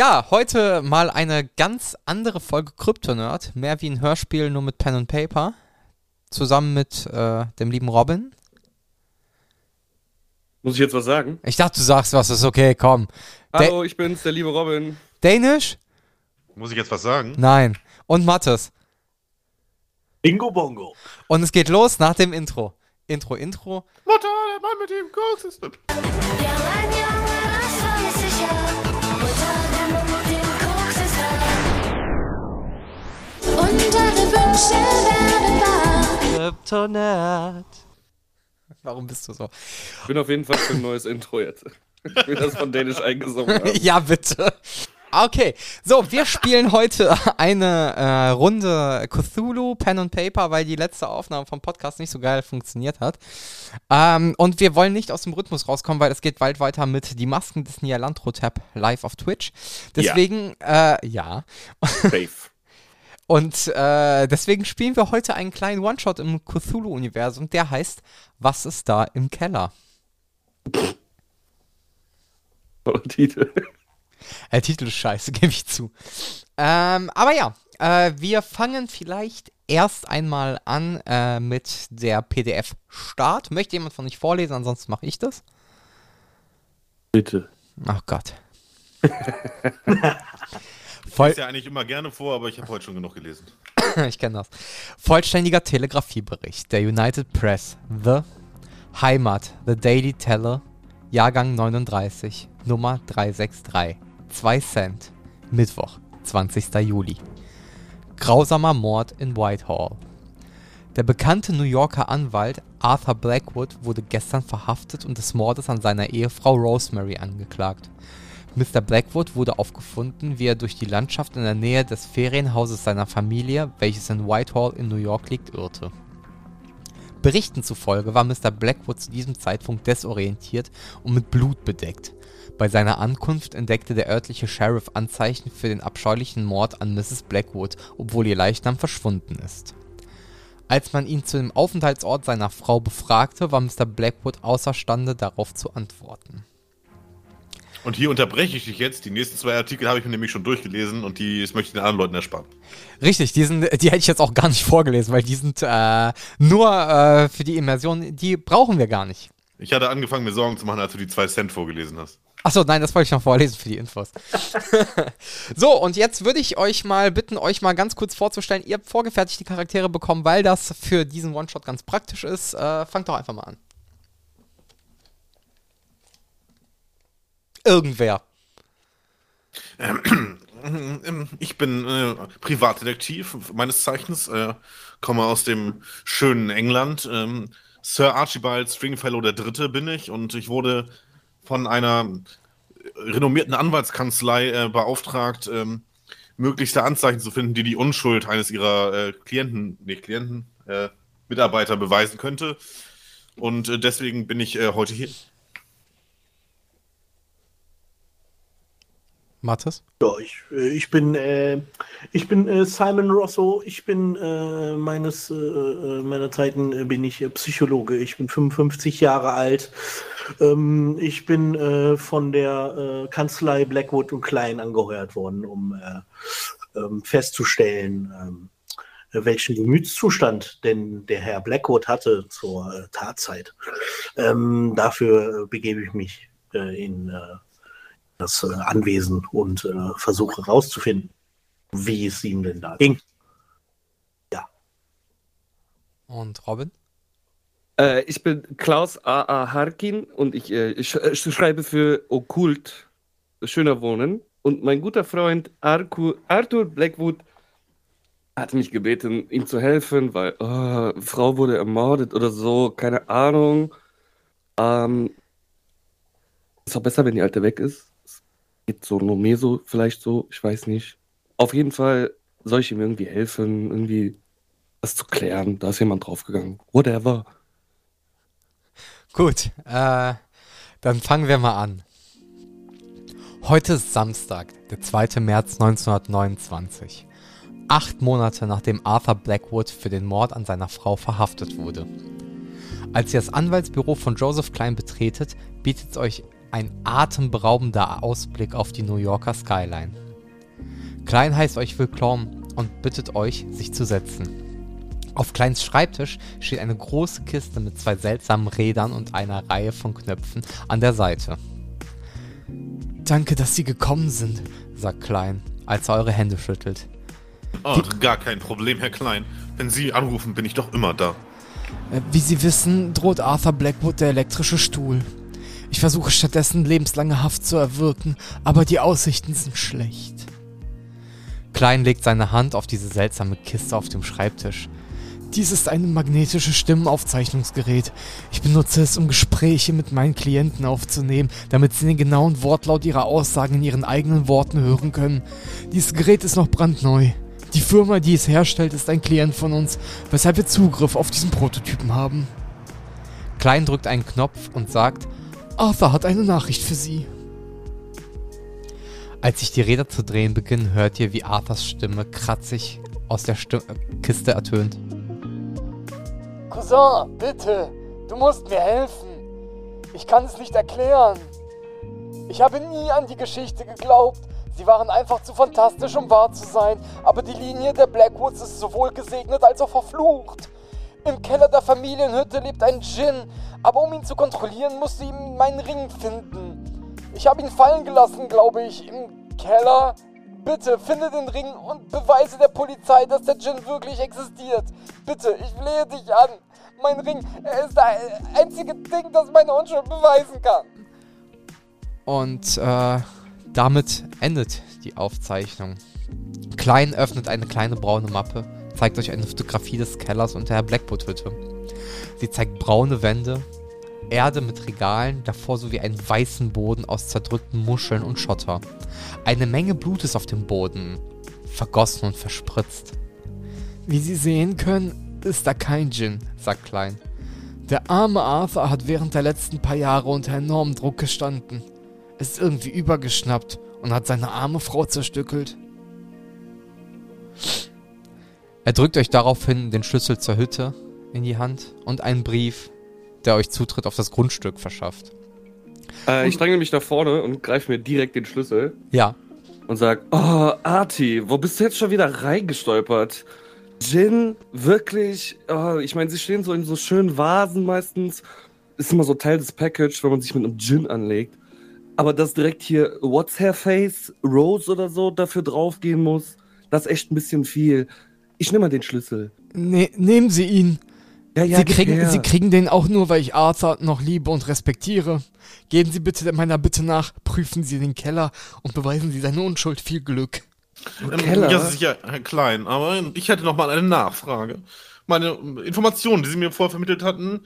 Ja, heute mal eine ganz andere Folge Kryptonerd. Mehr wie ein Hörspiel, nur mit Pen und Paper. Zusammen mit äh, dem lieben Robin. Muss ich jetzt was sagen? Ich dachte, du sagst was, ist okay, komm. Hallo, ich bin's, der liebe Robin. Dänisch? Muss ich jetzt was sagen? Nein. Und Mattes. Bingo Bongo. Und es geht los nach dem Intro. Intro, Intro. Mutter, der Mann mit dem Koks ist. Ja, mein Junge, Kryptonerd. Warum bist du so? Ich bin auf jeden Fall für ein neues Intro jetzt. Ich will das von Dänisch eingesungen haben. ja, bitte. Okay, so, wir spielen heute eine äh, Runde Cthulhu, Pen und Paper, weil die letzte Aufnahme vom Podcast nicht so geil funktioniert hat. Ähm, und wir wollen nicht aus dem Rhythmus rauskommen, weil es geht bald weiter mit Die Masken des Nialandro-Tab live auf Twitch. Deswegen, ja. Äh, ja. Safe. Und äh, deswegen spielen wir heute einen kleinen One-Shot im Cthulhu-Universum, der heißt Was ist da im Keller? Toller Titel. Der Titel ist scheiße, gebe ich zu. Ähm, aber ja, äh, wir fangen vielleicht erst einmal an äh, mit der PDF-Start. Möchte jemand von euch vorlesen, ansonsten mache ich das. Bitte. Ach Gott. Ich lese ja eigentlich immer gerne vor, aber ich habe heute schon genug gelesen. ich kenne das. Vollständiger Telegrafiebericht der United Press. The Heimat, The Daily Teller, Jahrgang 39, Nummer 363. 2 Cent. Mittwoch, 20. Juli. Grausamer Mord in Whitehall. Der bekannte New Yorker Anwalt Arthur Blackwood wurde gestern verhaftet und des Mordes an seiner Ehefrau Rosemary angeklagt. Mr. Blackwood wurde aufgefunden, wie er durch die Landschaft in der Nähe des Ferienhauses seiner Familie, welches in Whitehall in New York liegt, irrte. Berichten zufolge war Mr. Blackwood zu diesem Zeitpunkt desorientiert und mit Blut bedeckt. Bei seiner Ankunft entdeckte der örtliche Sheriff Anzeichen für den abscheulichen Mord an Mrs. Blackwood, obwohl ihr Leichnam verschwunden ist. Als man ihn zu dem Aufenthaltsort seiner Frau befragte, war Mr. Blackwood außerstande, darauf zu antworten. Und hier unterbreche ich dich jetzt. Die nächsten zwei Artikel habe ich mir nämlich schon durchgelesen und die das möchte ich den anderen Leuten ersparen. Richtig, die, sind, die hätte ich jetzt auch gar nicht vorgelesen, weil die sind äh, nur äh, für die Immersion, die brauchen wir gar nicht. Ich hatte angefangen, mir Sorgen zu machen, als du die zwei Cent vorgelesen hast. Achso, nein, das wollte ich noch vorlesen für die Infos. so, und jetzt würde ich euch mal bitten, euch mal ganz kurz vorzustellen. Ihr habt vorgefertigte Charaktere bekommen, weil das für diesen One-Shot ganz praktisch ist. Äh, fangt doch einfach mal an. Irgendwer. Ich bin äh, Privatdetektiv meines Zeichens, äh, komme aus dem schönen England. Ähm, Sir Archibald Stringfellow der Dritte bin ich und ich wurde von einer renommierten Anwaltskanzlei äh, beauftragt, ähm, möglichste Anzeichen zu finden, die die Unschuld eines ihrer äh, Klienten, nicht Klienten, äh, Mitarbeiter beweisen könnte. Und äh, deswegen bin ich heute hier. Mathis? Ja, ich, äh, ich bin, äh, ich bin äh, Simon Rosso. Ich bin äh, meines äh, meiner Zeiten äh, bin ich Psychologe. Ich bin 55 Jahre alt. Ähm, ich bin äh, von der äh, Kanzlei Blackwood und Klein angeheuert worden, um äh, ähm, festzustellen, ähm, welchen Gemütszustand denn der Herr Blackwood hatte zur äh, Tatzeit. Ähm, dafür äh, begebe ich mich äh, in äh, das äh, Anwesen und äh, versuche herauszufinden, wie es ihm denn da ging. Ja. Und Robin? Äh, ich bin Klaus A.A. Harkin und ich, äh, ich, ich schreibe für Okkult Schöner Wohnen. Und mein guter Freund Arku, Arthur Blackwood hat mich gebeten, ihm zu helfen, weil oh, Frau wurde ermordet oder so, keine Ahnung. Ähm, ist auch besser, wenn die Alte weg ist. Es geht so nur mir so, vielleicht so, ich weiß nicht. Auf jeden Fall soll ich ihm irgendwie helfen, irgendwie das zu klären. Da ist jemand draufgegangen. Whatever. Gut, äh, dann fangen wir mal an. Heute ist Samstag, der 2. März 1929. Acht Monate nachdem Arthur Blackwood für den Mord an seiner Frau verhaftet wurde. Als ihr das Anwaltsbüro von Joseph Klein betretet, bietet, euch, ein atemberaubender Ausblick auf die New Yorker Skyline. Klein heißt euch willkommen und bittet euch, sich zu setzen. Auf Kleins Schreibtisch steht eine große Kiste mit zwei seltsamen Rädern und einer Reihe von Knöpfen an der Seite. Danke, dass Sie gekommen sind, sagt Klein, als er eure Hände schüttelt. Oh, gar kein Problem, Herr Klein. Wenn Sie anrufen, bin ich doch immer da. Äh, Wie Sie wissen, droht Arthur Blackwood der elektrische Stuhl. Ich versuche stattdessen lebenslange Haft zu erwirken, aber die Aussichten sind schlecht. Klein legt seine Hand auf diese seltsame Kiste auf dem Schreibtisch. Dies ist ein magnetisches Stimmenaufzeichnungsgerät. Ich benutze es, um Gespräche mit meinen Klienten aufzunehmen, damit sie den genauen Wortlaut ihrer Aussagen in ihren eigenen Worten hören können. Dieses Gerät ist noch brandneu. Die Firma, die es herstellt, ist ein Klient von uns, weshalb wir Zugriff auf diesen Prototypen haben. Klein drückt einen Knopf und sagt, Arthur hat eine Nachricht für Sie. Als sich die Räder zu drehen beginnen, hört ihr, wie Arthurs Stimme kratzig aus der Sti Kiste ertönt. Cousin, bitte, du musst mir helfen. Ich kann es nicht erklären. Ich habe nie an die Geschichte geglaubt. Sie waren einfach zu fantastisch, um wahr zu sein. Aber die Linie der Blackwoods ist sowohl gesegnet als auch verflucht. Im Keller der Familienhütte lebt ein Djinn, aber um ihn zu kontrollieren, musst du ihm meinen Ring finden. Ich habe ihn fallen gelassen, glaube ich, im Keller. Bitte, finde den Ring und beweise der Polizei, dass der Djinn wirklich existiert. Bitte, ich flehe dich an. Mein Ring, ist das einzige Ding, das meine Unschuld beweisen kann. Und äh, damit endet die Aufzeichnung. Klein öffnet eine kleine braune Mappe, zeigt euch eine Fotografie des Kellers und der Blackwood-Hütte. Sie zeigt braune Wände, Erde mit Regalen, davor sowie einen weißen Boden aus zerdrückten Muscheln und Schotter. Eine Menge Blut ist auf dem Boden, vergossen und verspritzt. Wie Sie sehen können, ist da kein Djinn, sagt Klein. Der arme Arthur hat während der letzten paar Jahre unter enormem Druck gestanden, ist irgendwie übergeschnappt und hat seine arme Frau zerstückelt. Er drückt euch daraufhin den Schlüssel zur Hütte in die Hand und einen Brief, der euch Zutritt auf das Grundstück verschafft. Äh, ich dränge mich nach vorne und greife mir direkt den Schlüssel Ja, und sag, oh, Arti, wo bist du jetzt schon wieder reingestolpert? Gin, wirklich? Oh, ich meine, sie stehen so in so schönen Vasen meistens. Ist immer so Teil des Package, wenn man sich mit einem Gin anlegt. Aber dass direkt hier What's Her Face, Rose oder so dafür draufgehen muss, das ist echt ein bisschen viel. Ich nehme mal den Schlüssel. ne nehmen Sie ihn. Ja, Sie, kriegen, Sie kriegen den auch nur, weil ich Arthur noch liebe und respektiere. Gehen Sie bitte meiner Bitte nach, prüfen Sie den Keller und beweisen Sie seine Unschuld. Viel Glück. Ähm, Keller? Ja, sicher, Herr Klein, aber ich hätte noch mal eine Nachfrage. Meine Informationen, die Sie mir vorher vermittelt hatten,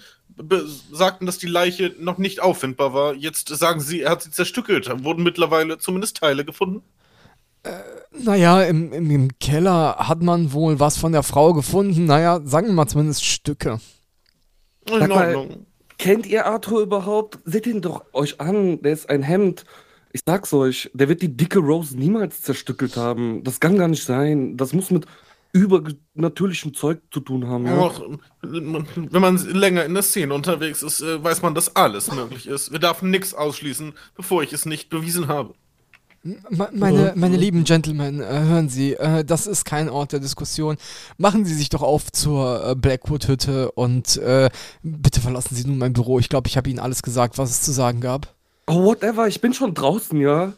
sagten, dass die Leiche noch nicht auffindbar war. Jetzt sagen Sie, er hat sie zerstückelt. Wurden mittlerweile zumindest Teile gefunden? Naja, im, im, im Keller hat man wohl was von der Frau gefunden. Naja, sagen wir mal zumindest Stücke. In Sag mal, Ordnung. Kennt ihr Arthur überhaupt? Seht ihn doch euch an, der ist ein Hemd. Ich sag's euch, der wird die dicke Rose niemals zerstückelt haben. Das kann gar nicht sein. Das muss mit übernatürlichem Zeug zu tun haben. Ja? Auch, wenn man länger in der Szene unterwegs ist, äh, weiß man, dass alles möglich ist. Wir dürfen nichts ausschließen, bevor ich es nicht bewiesen habe. Me- Meine, meine lieben Gentlemen, äh, hören Sie, äh, das ist kein Ort der Diskussion. Machen Sie sich doch auf zur äh, Blackwood-Hütte und äh, bitte verlassen Sie nun mein Büro. Ich glaube, ich habe Ihnen alles gesagt, was es zu sagen gab. Oh, whatever, ich bin schon draußen, ja.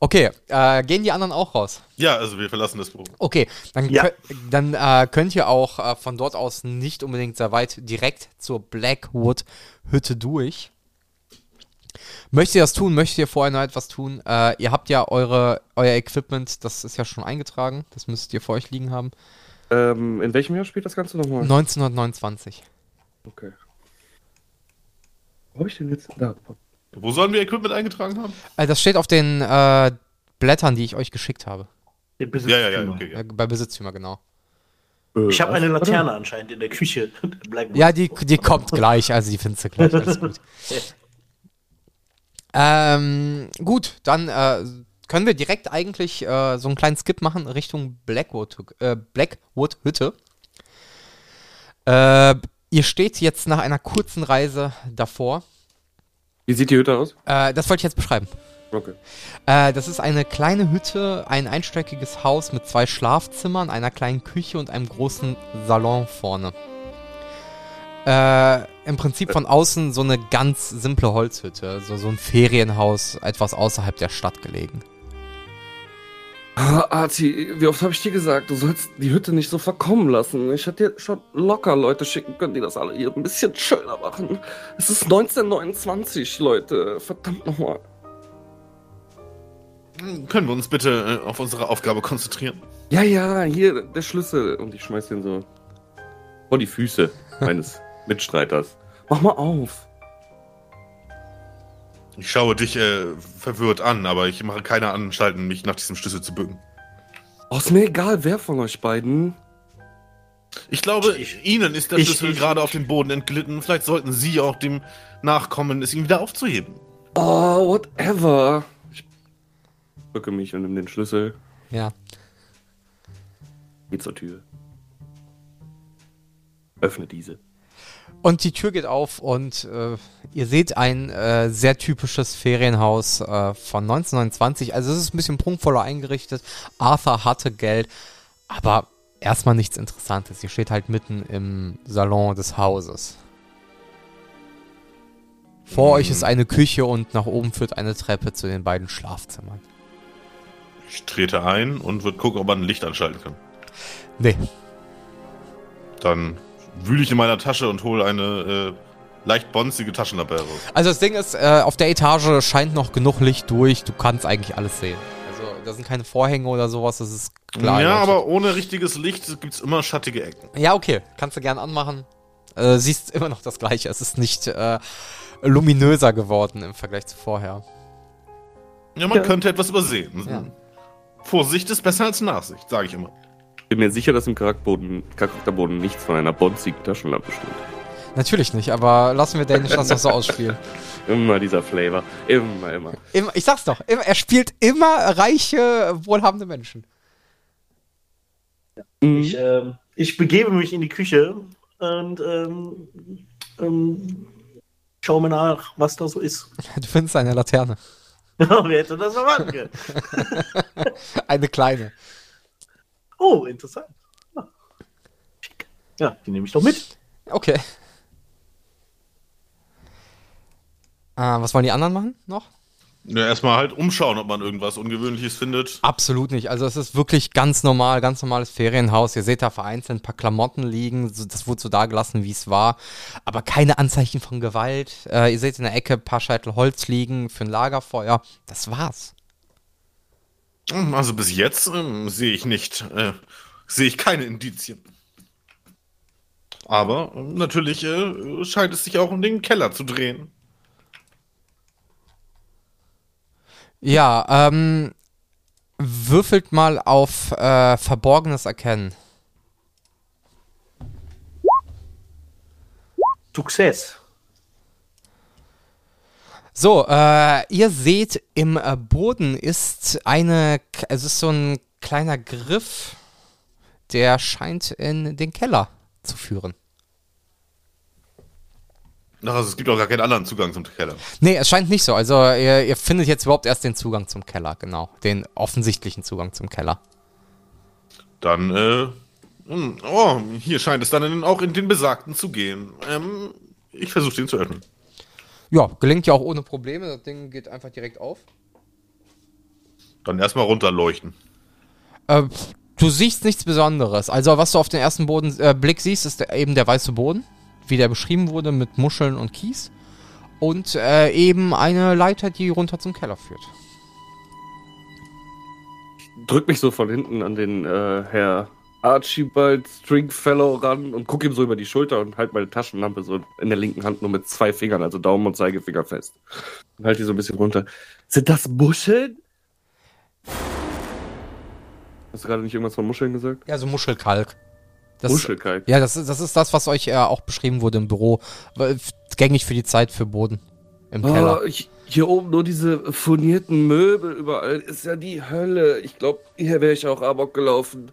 Okay, äh, gehen die anderen auch raus? Ja, also wir verlassen das Büro. Okay, dann, Ja. dann äh, könnt ihr auch äh, von dort aus nicht unbedingt sehr weit direkt zur Blackwood-Hütte durch. Möchtet ihr das tun? Möchtet ihr vorher noch etwas tun? Äh, ihr habt ja eure, euer Equipment, das ist ja schon eingetragen. Das müsstet ihr vor euch liegen haben. Ähm, in welchem Jahr spielt das Ganze nochmal? 1929. Okay. Wo hab ich denn jetzt? Da. Wo sollen wir Equipment eingetragen haben? Äh, das steht auf den äh, Blättern, die ich euch geschickt habe. Der Ja, ja, ja, Besitztümer. okay. Ja. Äh, bei Besitztümer, genau. Ich habe eine Laterne anscheinend in der Küche. Ja, die, die kommt gleich, also die findest du gleich. Alles gut. Ähm, gut, dann äh, können wir direkt eigentlich äh, so einen kleinen Skip machen Richtung Blackwood, äh, Blackwood Hütte. Äh, Ihr steht jetzt nach einer kurzen Reise davor. Wie sieht die Hütte aus? Äh, das wollte ich jetzt beschreiben. Okay. Äh, das ist eine kleine Hütte, ein einstöckiges Haus mit zwei Schlafzimmern, einer kleinen Küche und einem großen Salon vorne. Äh, Im Prinzip von außen so eine ganz simple Holzhütte, so, so ein Ferienhaus, etwas außerhalb der Stadt gelegen. Ah, Arti, wie oft habe ich dir gesagt, du sollst die Hütte nicht so verkommen lassen. Ich hätte dir schon locker Leute schicken können, die das alle hier ein bisschen schöner machen. Es ist 1929, Leute. Verdammt nochmal. Können wir uns bitte äh, auf unsere Aufgabe konzentrieren? Ja, ja, hier, der Schlüssel. Und ich schmeiß den so vor die Füße meines Mitstreiters. Mach mal auf. Ich schaue dich äh, verwirrt an, aber ich mache keine Anstalten, mich nach diesem Schlüssel zu bücken. Oh, ist mir egal, wer von euch beiden. Ich glaube, Ich- Ihnen ist der ich- Schlüssel ich- gerade auf den Boden entglitten. Vielleicht sollten Sie auch dem nachkommen, es ihm wieder aufzuheben. Oh, whatever. Ich bücke mich und nehme den Schlüssel. Ja. Geh zur Tür. Öffne diese. Und die Tür geht auf und äh, ihr seht ein äh, sehr typisches Ferienhaus äh, von 1929. Also es ist ein bisschen prunkvoller eingerichtet. Arthur hatte Geld, aber erstmal nichts Interessantes. Ihr steht halt mitten im Salon des Hauses. Vor euch ist eine Küche und nach oben führt eine Treppe zu den beiden Schlafzimmern. Ich trete ein und würde gucken, ob man ein Licht anschalten kann. Nee, Dann wühle ich in meiner Tasche und hole eine äh, leicht bonzige Taschenlampe heraus. Also das Ding ist, äh, auf der Etage scheint noch genug Licht durch. Du kannst eigentlich alles sehen. Also da sind keine Vorhänge oder sowas. Das ist klar. ja, aber ohne richtiges Licht gibt es immer schattige Ecken. Ja, okay. Kannst du gern anmachen. Äh, siehst immer noch das gleiche. Es ist nicht äh, luminöser geworden im Vergleich zu vorher. Ja, man Ja. könnte etwas übersehen. Ja. Vorsicht ist besser als Nachsicht, sage ich immer. Bin mir sicher, dass im Charakterboden, Charakterboden nichts von einer bonzigen Taschenlampe steht. Natürlich nicht, aber lassen wir Danish das doch so ausspielen. Immer dieser Flavor. Immer, immer. Immer, ich sag's doch, immer, er spielt immer reiche, wohlhabende Menschen. Ich, ähm, ich begebe mich in die Küche und ähm, ähm, schaue mir nach, was da so ist. Du findest eine Laterne. Wer hätte das erwarten können? Eine kleine. Oh, interessant. Schick. Ja, die nehme ich doch mit. Okay. Äh, was wollen die anderen machen noch? Ja, erstmal halt umschauen, ob man irgendwas Ungewöhnliches findet. Absolut nicht. Also es ist wirklich ganz normal, ganz normales Ferienhaus. Ihr seht da vereinzelt ein paar Klamotten liegen. Das wurde so da gelassen, wie es war. Aber keine Anzeichen von Gewalt. Äh, ihr seht in der Ecke ein paar Scheitel Holz liegen für ein Lagerfeuer. Das war's. Also bis jetzt ähm, sehe ich nicht, äh, sehe ich keine Indizien. Aber ähm, natürlich äh, scheint es sich auch um den Keller zu drehen. Ja, ähm, würfelt mal auf äh, Verborgenes Erkennen. Success. So, äh, ihr seht, im äh, Boden ist eine, es ist so ein kleiner Griff, der scheint in den Keller zu führen. Ach, also es gibt auch gar keinen anderen Zugang zum Keller. Nee, es scheint nicht so. Also ihr, ihr findet jetzt überhaupt erst den Zugang zum Keller, genau. Den offensichtlichen Zugang zum Keller. Dann, äh, hm, oh, hier scheint es dann auch in den besagten zu gehen. Ähm, ich versuche den zu öffnen. Ja, gelingt ja auch ohne Probleme. Das Ding geht einfach direkt auf. Dann erstmal runterleuchten. Äh, du siehst nichts Besonderes. Also was du auf den ersten Boden, äh, Blick siehst, ist der, eben der weiße Boden, wie der beschrieben wurde, mit Muscheln und Kies. Und äh, eben eine Leiter, die runter zum Keller führt. Drück mich so von hinten an den äh, Herr Archibald Stringfellow ran und guck ihm so über die Schulter und halt meine Taschenlampe so in der linken Hand nur mit zwei Fingern, also Daumen und Zeigefinger fest. Und halt die so ein bisschen runter. Sind das Muscheln? Hast du gerade nicht irgendwas von Muscheln gesagt? Ja, so Muschelkalk. Das, Muschelkalk. Ja, das, ist- das ist das, was euch äh, auch beschrieben wurde im Büro. F- Gängig für die Zeit für Boden im Keller. Oh, ich, hier oben nur diese furnierten Möbel überall. Ist ja die Hölle. Ich glaube, hier wäre ich auch Amok gelaufen.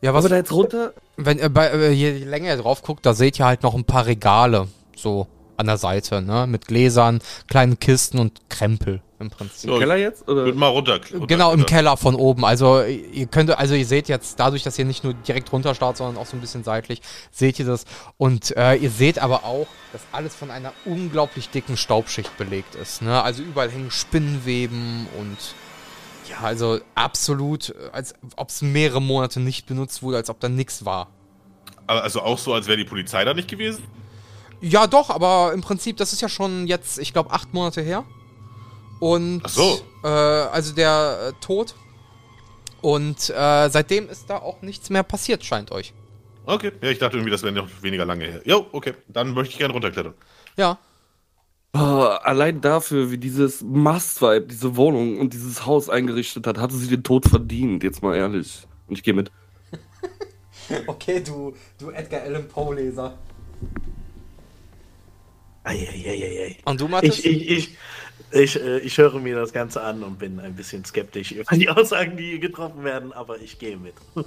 Ja, Was wir da jetzt runter? Wenn äh, bei, äh, je länger ihr drauf guckt, da seht ihr halt noch ein paar Regale so an der Seite, ne? Mit Gläsern, kleinen Kisten und Krempel im Prinzip. Ja, Keller jetzt? Oder? Wird mal runter. runter Genau, im runter. Keller von oben. Also ihr könnt, also ihr seht jetzt, dadurch, dass ihr nicht nur direkt runterstarrt, sondern auch so ein bisschen seitlich, seht ihr das. Und äh, ihr seht aber auch, dass alles von einer unglaublich dicken Staubschicht belegt ist. Ne? Also überall hängen Spinnenweben und ja, also absolut, als ob es mehrere Monate nicht benutzt wurde, als ob da nichts war. Also auch so, als wäre die Polizei da nicht gewesen? Ja, doch, aber im Prinzip, das ist ja schon jetzt, ich glaube, acht Monate her. Und Ach so. äh, also der äh, Tod. Und äh, seitdem ist da auch nichts mehr passiert, scheint euch. Okay. Ja, ich dachte irgendwie, das wäre noch weniger lange her. Jo, okay. Dann möchte ich gerne runterklettern. Ja. Oh, allein dafür, wie dieses Mastvibe, diese Wohnung und dieses Haus eingerichtet hat, hatte sie den Tod verdient, jetzt mal ehrlich. Und ich gehe mit. Okay, du, du Edgar Allan Poe-Leser. Eieieiei. Und du, Mathis? Ich, ich, ich, ich, äh, ich höre mir das Ganze an und bin ein bisschen skeptisch über die Aussagen, die hier getroffen werden, aber ich gehe mit.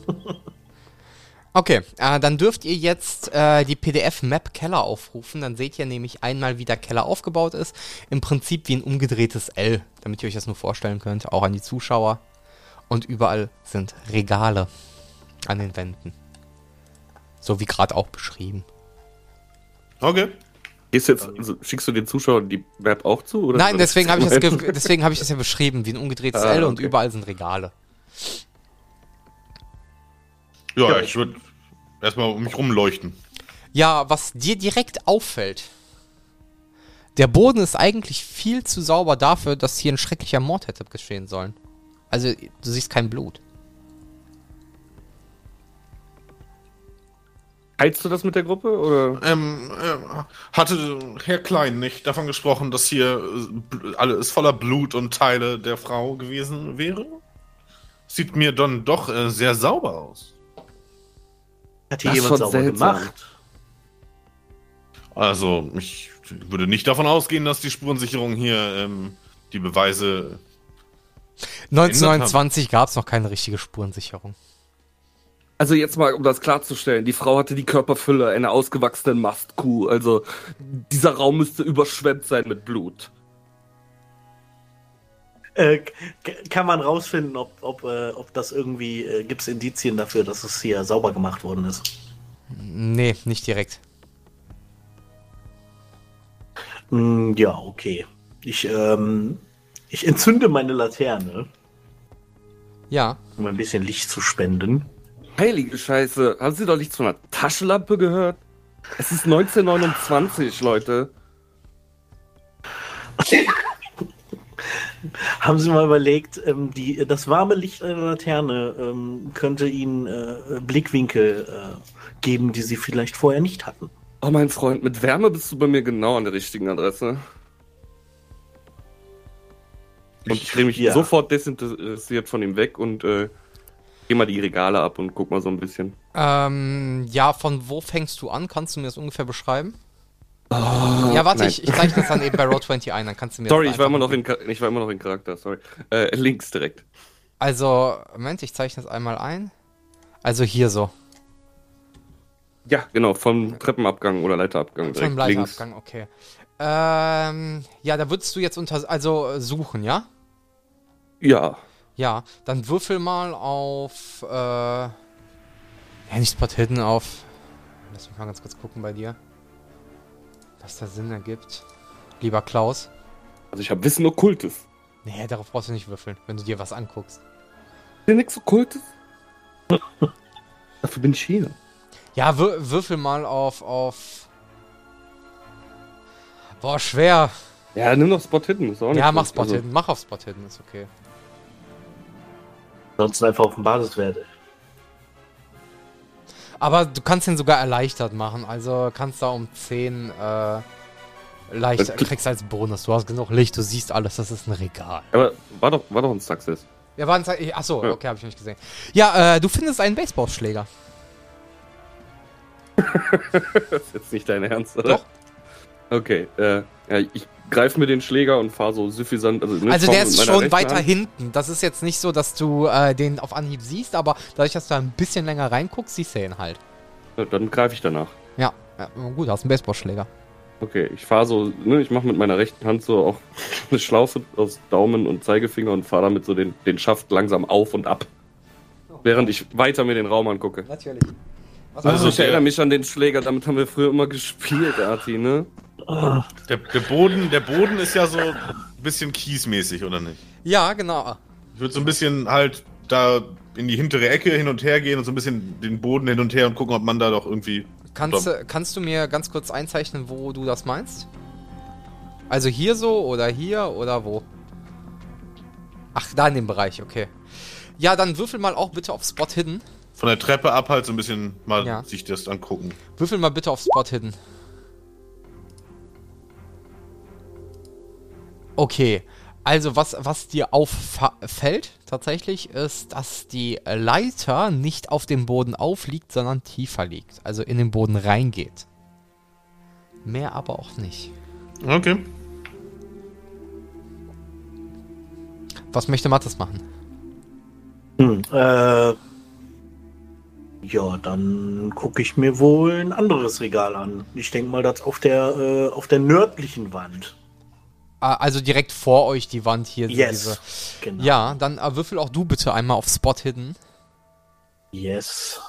Okay, äh, dann dürft ihr jetzt äh, die PDF-Map Keller aufrufen. Dann seht ihr nämlich einmal, wie der Keller aufgebaut ist. Im Prinzip wie ein umgedrehtes L, damit ihr euch das nur vorstellen könnt, auch an die Zuschauer. Und überall sind Regale an den Wänden. So wie gerade auch beschrieben. Okay. Du jetzt, also, schickst du den Zuschauern die Map auch zu? Nein, deswegen habe ich, das deswegen hab ich das ja beschrieben, wie ein umgedrehtes Ah, L und okay. überall sind Regale. Ja, Ja, ich würde erstmal um mich rumleuchten. Ja, was dir direkt auffällt. Der Boden ist eigentlich viel zu sauber dafür, dass hier ein schrecklicher Mord hätte geschehen sollen. Also, du siehst kein Blut. Teilst du das mit der Gruppe? Oder? Ähm, äh, hatte Herr Klein nicht davon gesprochen, dass hier äh, alles voller Blut und Teile der Frau gewesen wäre? Sieht mir dann doch äh, sehr sauber aus. Hat hier Das jemand schon sauber seltsam. gemacht? Also, ich würde nicht davon ausgehen, dass die Spurensicherung hier ähm, die Beweise. 1929 gab es noch keine richtige Spurensicherung. Also jetzt mal, um das klarzustellen, die Frau hatte die Körperfülle einer ausgewachsenen Mastkuh. Also dieser Raum müsste überschwemmt sein mit Blut. Äh, kann man rausfinden, ob, ob, äh, ob das irgendwie, äh, gibt es Indizien dafür, dass es hier sauber gemacht worden ist? Nee, nicht direkt. Hm, ja, okay. Ich, ähm, ich entzünde meine Laterne, Ja. um ein bisschen Licht zu spenden. Heilige Scheiße, haben Sie doch nichts von einer Taschenlampe gehört? Es ist 1929, Leute. Haben Sie mal überlegt, ähm, die, das warme Licht einer Laterne ähm, könnte Ihnen äh, Blickwinkel äh, geben, die Sie vielleicht vorher nicht hatten? Oh mein Freund, mit Wärme bist du bei mir genau an der richtigen Adresse. Und ich drehe mich Ja. sofort desinteressiert von ihm weg und äh, geh mal die Regale ab und guck mal so ein bisschen. Ähm, ja, von wo fängst du an? Kannst du mir das ungefähr beschreiben? Oh, ja, warte, nein. ich, ich zeichne das dann eben bei Road 20 ein, dann kannst du mir Sorry, das ich war, immer noch in, ich war immer noch in Charakter, sorry. Äh, links direkt. Also, Moment, ich zeichne das einmal ein. Also hier so. Ja, genau, vom Treppenabgang oder Leiterabgang direkt Vom links. Leiterabgang, okay. Ähm, ja, da würdest du jetzt unter, also äh, suchen, ja? Ja. Ja, dann würfel mal auf, äh, ja, nicht Spot Hidden, auf, lass mich mal ganz kurz gucken bei dir. Was da Sinn ergibt. Lieber Klaus. Also ich habe Wissen Okkultes. Nee, darauf brauchst du nicht würfeln, wenn du dir was anguckst. Ist nix Okkultes? Dafür bin ich hier. Ja, wür würfel mal auf, auf. Boah, schwer. Ja, nimm doch Spot Hidden. Ist auch nicht Ja, mach. Spot Also, Hidden. Mach auf Spot Hidden, ist okay. Ansonsten einfach auf dem Basiswert. Aber du kannst ihn sogar erleichtert machen. Also kannst da um 10 äh, leicht, kriegst als Bonus. Du hast genug Licht, du siehst alles, das ist ein Regal. Aber war doch, war doch ein Success. Ja, war ein Ze Achso, Ja. okay, habe ich nicht gesehen. Ja, äh, du findest einen Baseballschläger. Das ist jetzt nicht dein Ernst, oder? Doch. Okay, äh, ja, ich greife mir den Schläger und fahre so suffisant. Also, ne, Also der ist schon weiter Hand. hinten. Das ist jetzt nicht so, dass du äh, den auf Anhieb siehst, aber dadurch, dass du ein bisschen länger reinguckst, siehst du ihn halt. Ja, Dann greife ich danach. Ja, ja gut, hast einen Baseballschläger. Okay, ich fahre so, ne, ich mache mit meiner rechten Hand so auch eine Schlaufe aus Daumen und Zeigefinger und fahre damit so den, den Schaft langsam auf und ab. Während ich weiter mir den Raum angucke. Natürlich. Also, Also ich erinnere mich an den Schläger, damit haben wir früher immer gespielt, Arti, ne? Der, der, Boden, der Boden ist ja so ein bisschen kiesmäßig, oder nicht? Ja, genau. Ich würde so ein bisschen halt da in die hintere Ecke hin und her gehen und so ein bisschen den Boden hin und her und gucken, ob man da doch irgendwie. Kannst, du- kannst du mir ganz kurz einzeichnen, wo du das meinst? Also hier so oder hier oder wo? Ach, da in dem Bereich, okay. Ja, dann würfel mal auch bitte auf Spot Hidden. Von der Treppe ab halt so ein bisschen mal Ja. sich das angucken. Würfel mal bitte auf Spot Hidden. Okay. Also, was, was dir auffällt tatsächlich, ist, dass die Leiter nicht auf dem Boden aufliegt, sondern tiefer liegt. Also in den Boden reingeht. Mehr aber auch nicht. Okay. Was möchte Mathis machen? Hm, äh, ja, dann gucke ich mir wohl ein anderes Regal an. Ich denke mal, das auf der, äh, auf der nördlichen Wand. Ah, Also direkt vor euch die Wand hier. Yes. Genau. Ja, dann äh, würfel auch du bitte einmal auf Spot Hidden. Yes.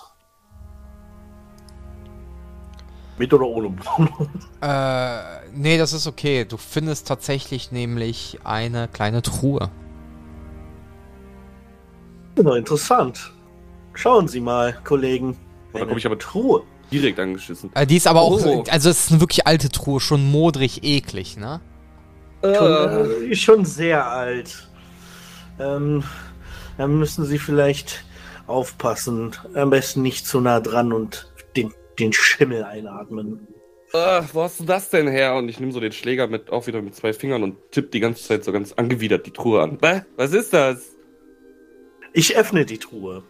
Mit oder ohne Bonus? Äh, nee, das ist okay. Du findest tatsächlich nämlich eine kleine Truhe. Genau, interessant. Schauen Sie mal, Kollegen. Da komm ich aber- Truhe. Direkt angeschissen. Äh, die ist aber auch, Oh. also es ist eine wirklich alte Truhe, schon modrig eklig, ne? Schon, äh, ist schon sehr alt. Ähm, da müssen Sie vielleicht aufpassen. Am besten nicht zu nah dran und den, den Schimmel einatmen. Äh, wo hast du das denn her? Und ich nehme so den Schläger mit, auch wieder mit zwei Fingern und tipp die ganze Zeit so ganz angewidert die Truhe an. Bäh, was ist das? Ich öffne die Truhe.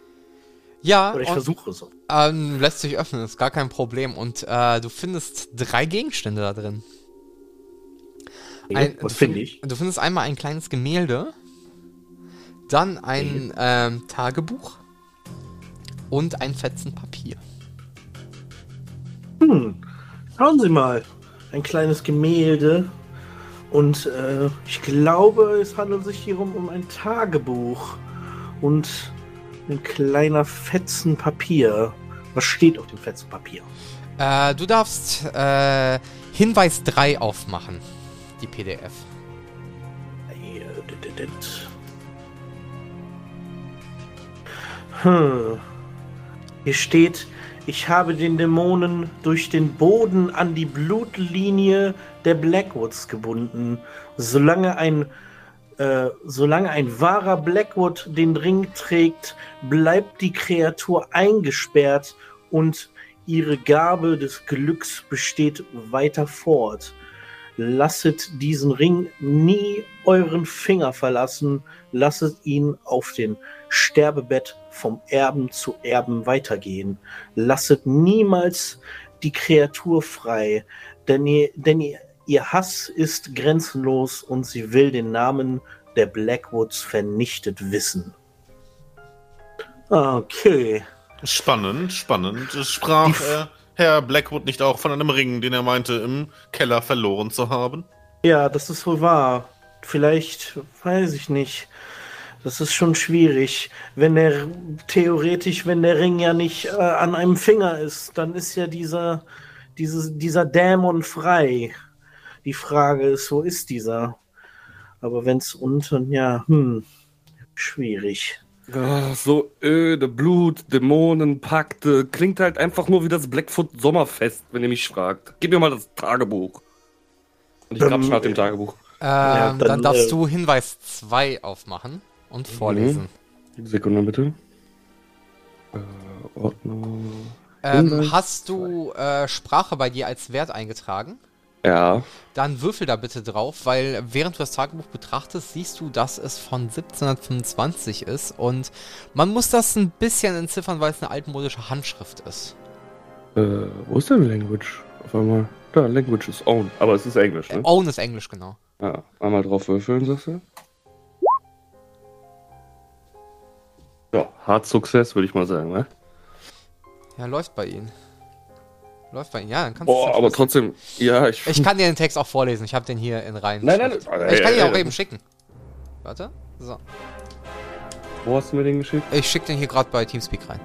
Ja, Oder ich und, versuche so. ähm, lässt sich öffnen, ist gar kein Problem. Und äh, du findest drei Gegenstände da drin. Ein- Was du finde find- ich? Du findest einmal ein kleines Gemälde, dann ein ähm, Tagebuch und ein Fetzen Papier. Hm, schauen Sie mal. Ein kleines Gemälde. Und äh, ich glaube, es handelt sich hierum um ein Tagebuch. Und ein kleiner Fetzen Papier. Was steht auf dem Fetzen Papier? Äh, du darfst äh, Hinweis 3 aufmachen, die PDF. Hm. Hier steht, ich habe den Dämonen durch den Boden an die Blutlinie der Blackwoods gebunden. Solange ein, äh, solange ein wahrer Blackwood den Ring trägt, bleibt die Kreatur eingesperrt und ihre Gabe des Glücks besteht weiter fort. Lasset diesen Ring nie euren Finger verlassen, lasset ihn auf den Sterbebett vom Erben zu Erben weitergehen. Lasset niemals die Kreatur frei, denn, ihr, denn ihr, ihr Hass ist grenzenlos und sie will den Namen der Blackwoods vernichtet wissen. Okay. Spannend, spannend. Sprach Die äh, Herr Blackwood nicht auch von einem Ring, den er meinte, im Keller verloren zu haben? Ja, das ist wohl wahr. Vielleicht, weiß ich nicht. Das ist schon schwierig. Wenn der theoretisch, wenn der Ring ja nicht äh, an einem Finger ist, dann ist ja dieser, dieses, dieser Dämon frei. Die Frage ist, wo ist dieser? Aber wenn es unten, ja, hm, schwierig. So öde, Blut, Dämonen, Pakte. Klingt halt einfach nur wie das Blackfoot Sommerfest, wenn ihr mich fragt. Gib mir mal das Tagebuch. Und ich grabsch nach dem Tagebuch. Ähm, dann, dann, darfst äh, du Hinweis 2 aufmachen und vorlesen. Sekunde bitte. Äh, Ordnung. Ähm, hast du äh, Sprache bei dir als Wert eingetragen? Ja. Dann würfel da bitte drauf, weil während du das Tagebuch betrachtest, siehst du, dass es von 1725 ist und man muss das ein bisschen entziffern, weil es eine altmodische Handschrift ist. Äh, wo ist denn Language? Auf einmal. Da, Language is own. Aber es ist Englisch, ne? Own ist Englisch, genau. Ja, einmal drauf würfeln, sagst du? Ja, Hard Success, würde ich mal sagen, ne? Ja, läuft bei ihnen. Läuft bei Ihnen. Ja, dann kannst du Boah, aber trotzdem, ja, ich. Ich kann dir den Text auch vorlesen. Ich habe den hier in rein. Nein, nein, Ich nein. kann ihn auch äh, eben schicken. Warte. So. Wo hast du mir den geschickt? Ich schicke den hier gerade bei Teamspeak rein.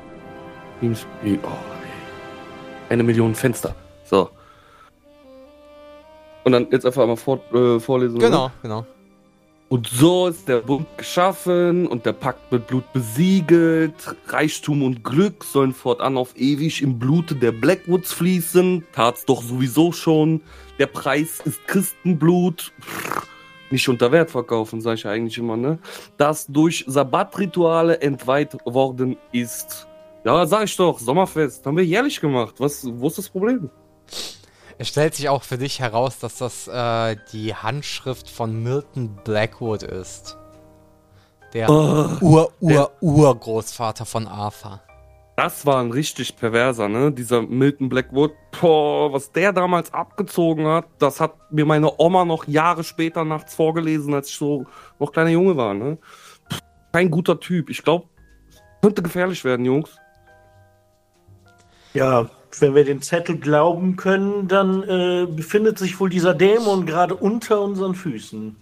Teamspeak. Oh, ey. Eine Million Fenster. So. Und dann jetzt einfach einmal vor, äh, vorlesen. oder? Genau, genau. Und so ist der Bund geschaffen und der Pakt mit Blut besiegelt. Reichtum und Glück sollen fortan auf ewig im Blute der Blackwoods fließen. Tat's doch sowieso schon. Der Preis ist Christenblut. Nicht unter Wert verkaufen, sage ich eigentlich immer, ne? Das durch Sabbatrituale entweiht worden ist. Ja, sag ich doch, Sommerfest. Haben wir jährlich gemacht. Was, wo ist das Problem? Es stellt sich auch für dich heraus, dass das äh, die Handschrift von Milton Blackwood ist. Der Oh, Ur-Ur-Urgroßvater von Arthur. Das war ein richtig perverser, ne? Dieser Milton Blackwood. Boah, was der damals abgezogen hat, das hat mir meine Oma noch Jahre später nachts vorgelesen, als ich so noch kleiner Junge war, ne? Pff, Kein guter Typ. Ich glaube, könnte gefährlich werden, Jungs. Ja, wenn wir den Zettel glauben können, dann äh, befindet sich wohl dieser Dämon gerade unter unseren Füßen.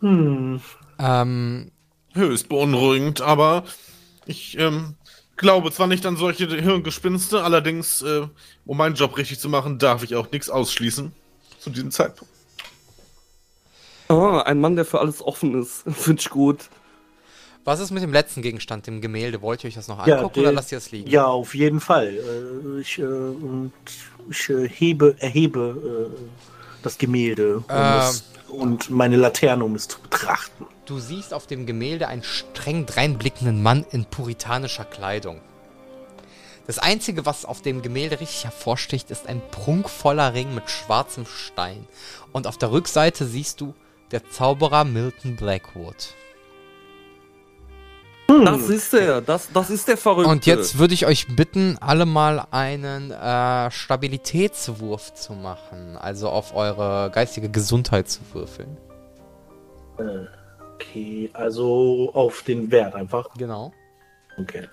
Hm. Ähm, Höchst beunruhigend, aber ich ähm, glaube zwar nicht an solche Hirngespinste, allerdings, äh, um meinen Job richtig zu machen, darf ich auch nichts ausschließen. Zu diesem Zeitpunkt. Ah, ein Mann, der für alles offen ist. Finde ich gut. Was ist mit dem letzten Gegenstand, dem Gemälde? Wollt ihr euch das noch Ja, angucken der- oder lasst ihr es liegen? Ja, auf jeden Fall. Äh, ich äh, und ich äh, hebe, erhebe äh, das Gemälde um Ähm. es, und meine Laterne, um es zu betrachten. Du siehst auf dem Gemälde einen streng dreinblickenden Mann in puritanischer Kleidung. Das Einzige, was auf dem Gemälde richtig hervorsticht, ist ein prunkvoller Ring mit schwarzem Stein. Und auf der Rückseite siehst du der Zauberer Milton Blackwood. Das ist er. Das, das ist der Verrückte. Und jetzt würde ich euch bitten, alle mal einen äh, Stabilitätswurf zu machen. Also auf eure geistige Gesundheit zu würfeln. Okay, also auf den Wert einfach. Genau. Okay.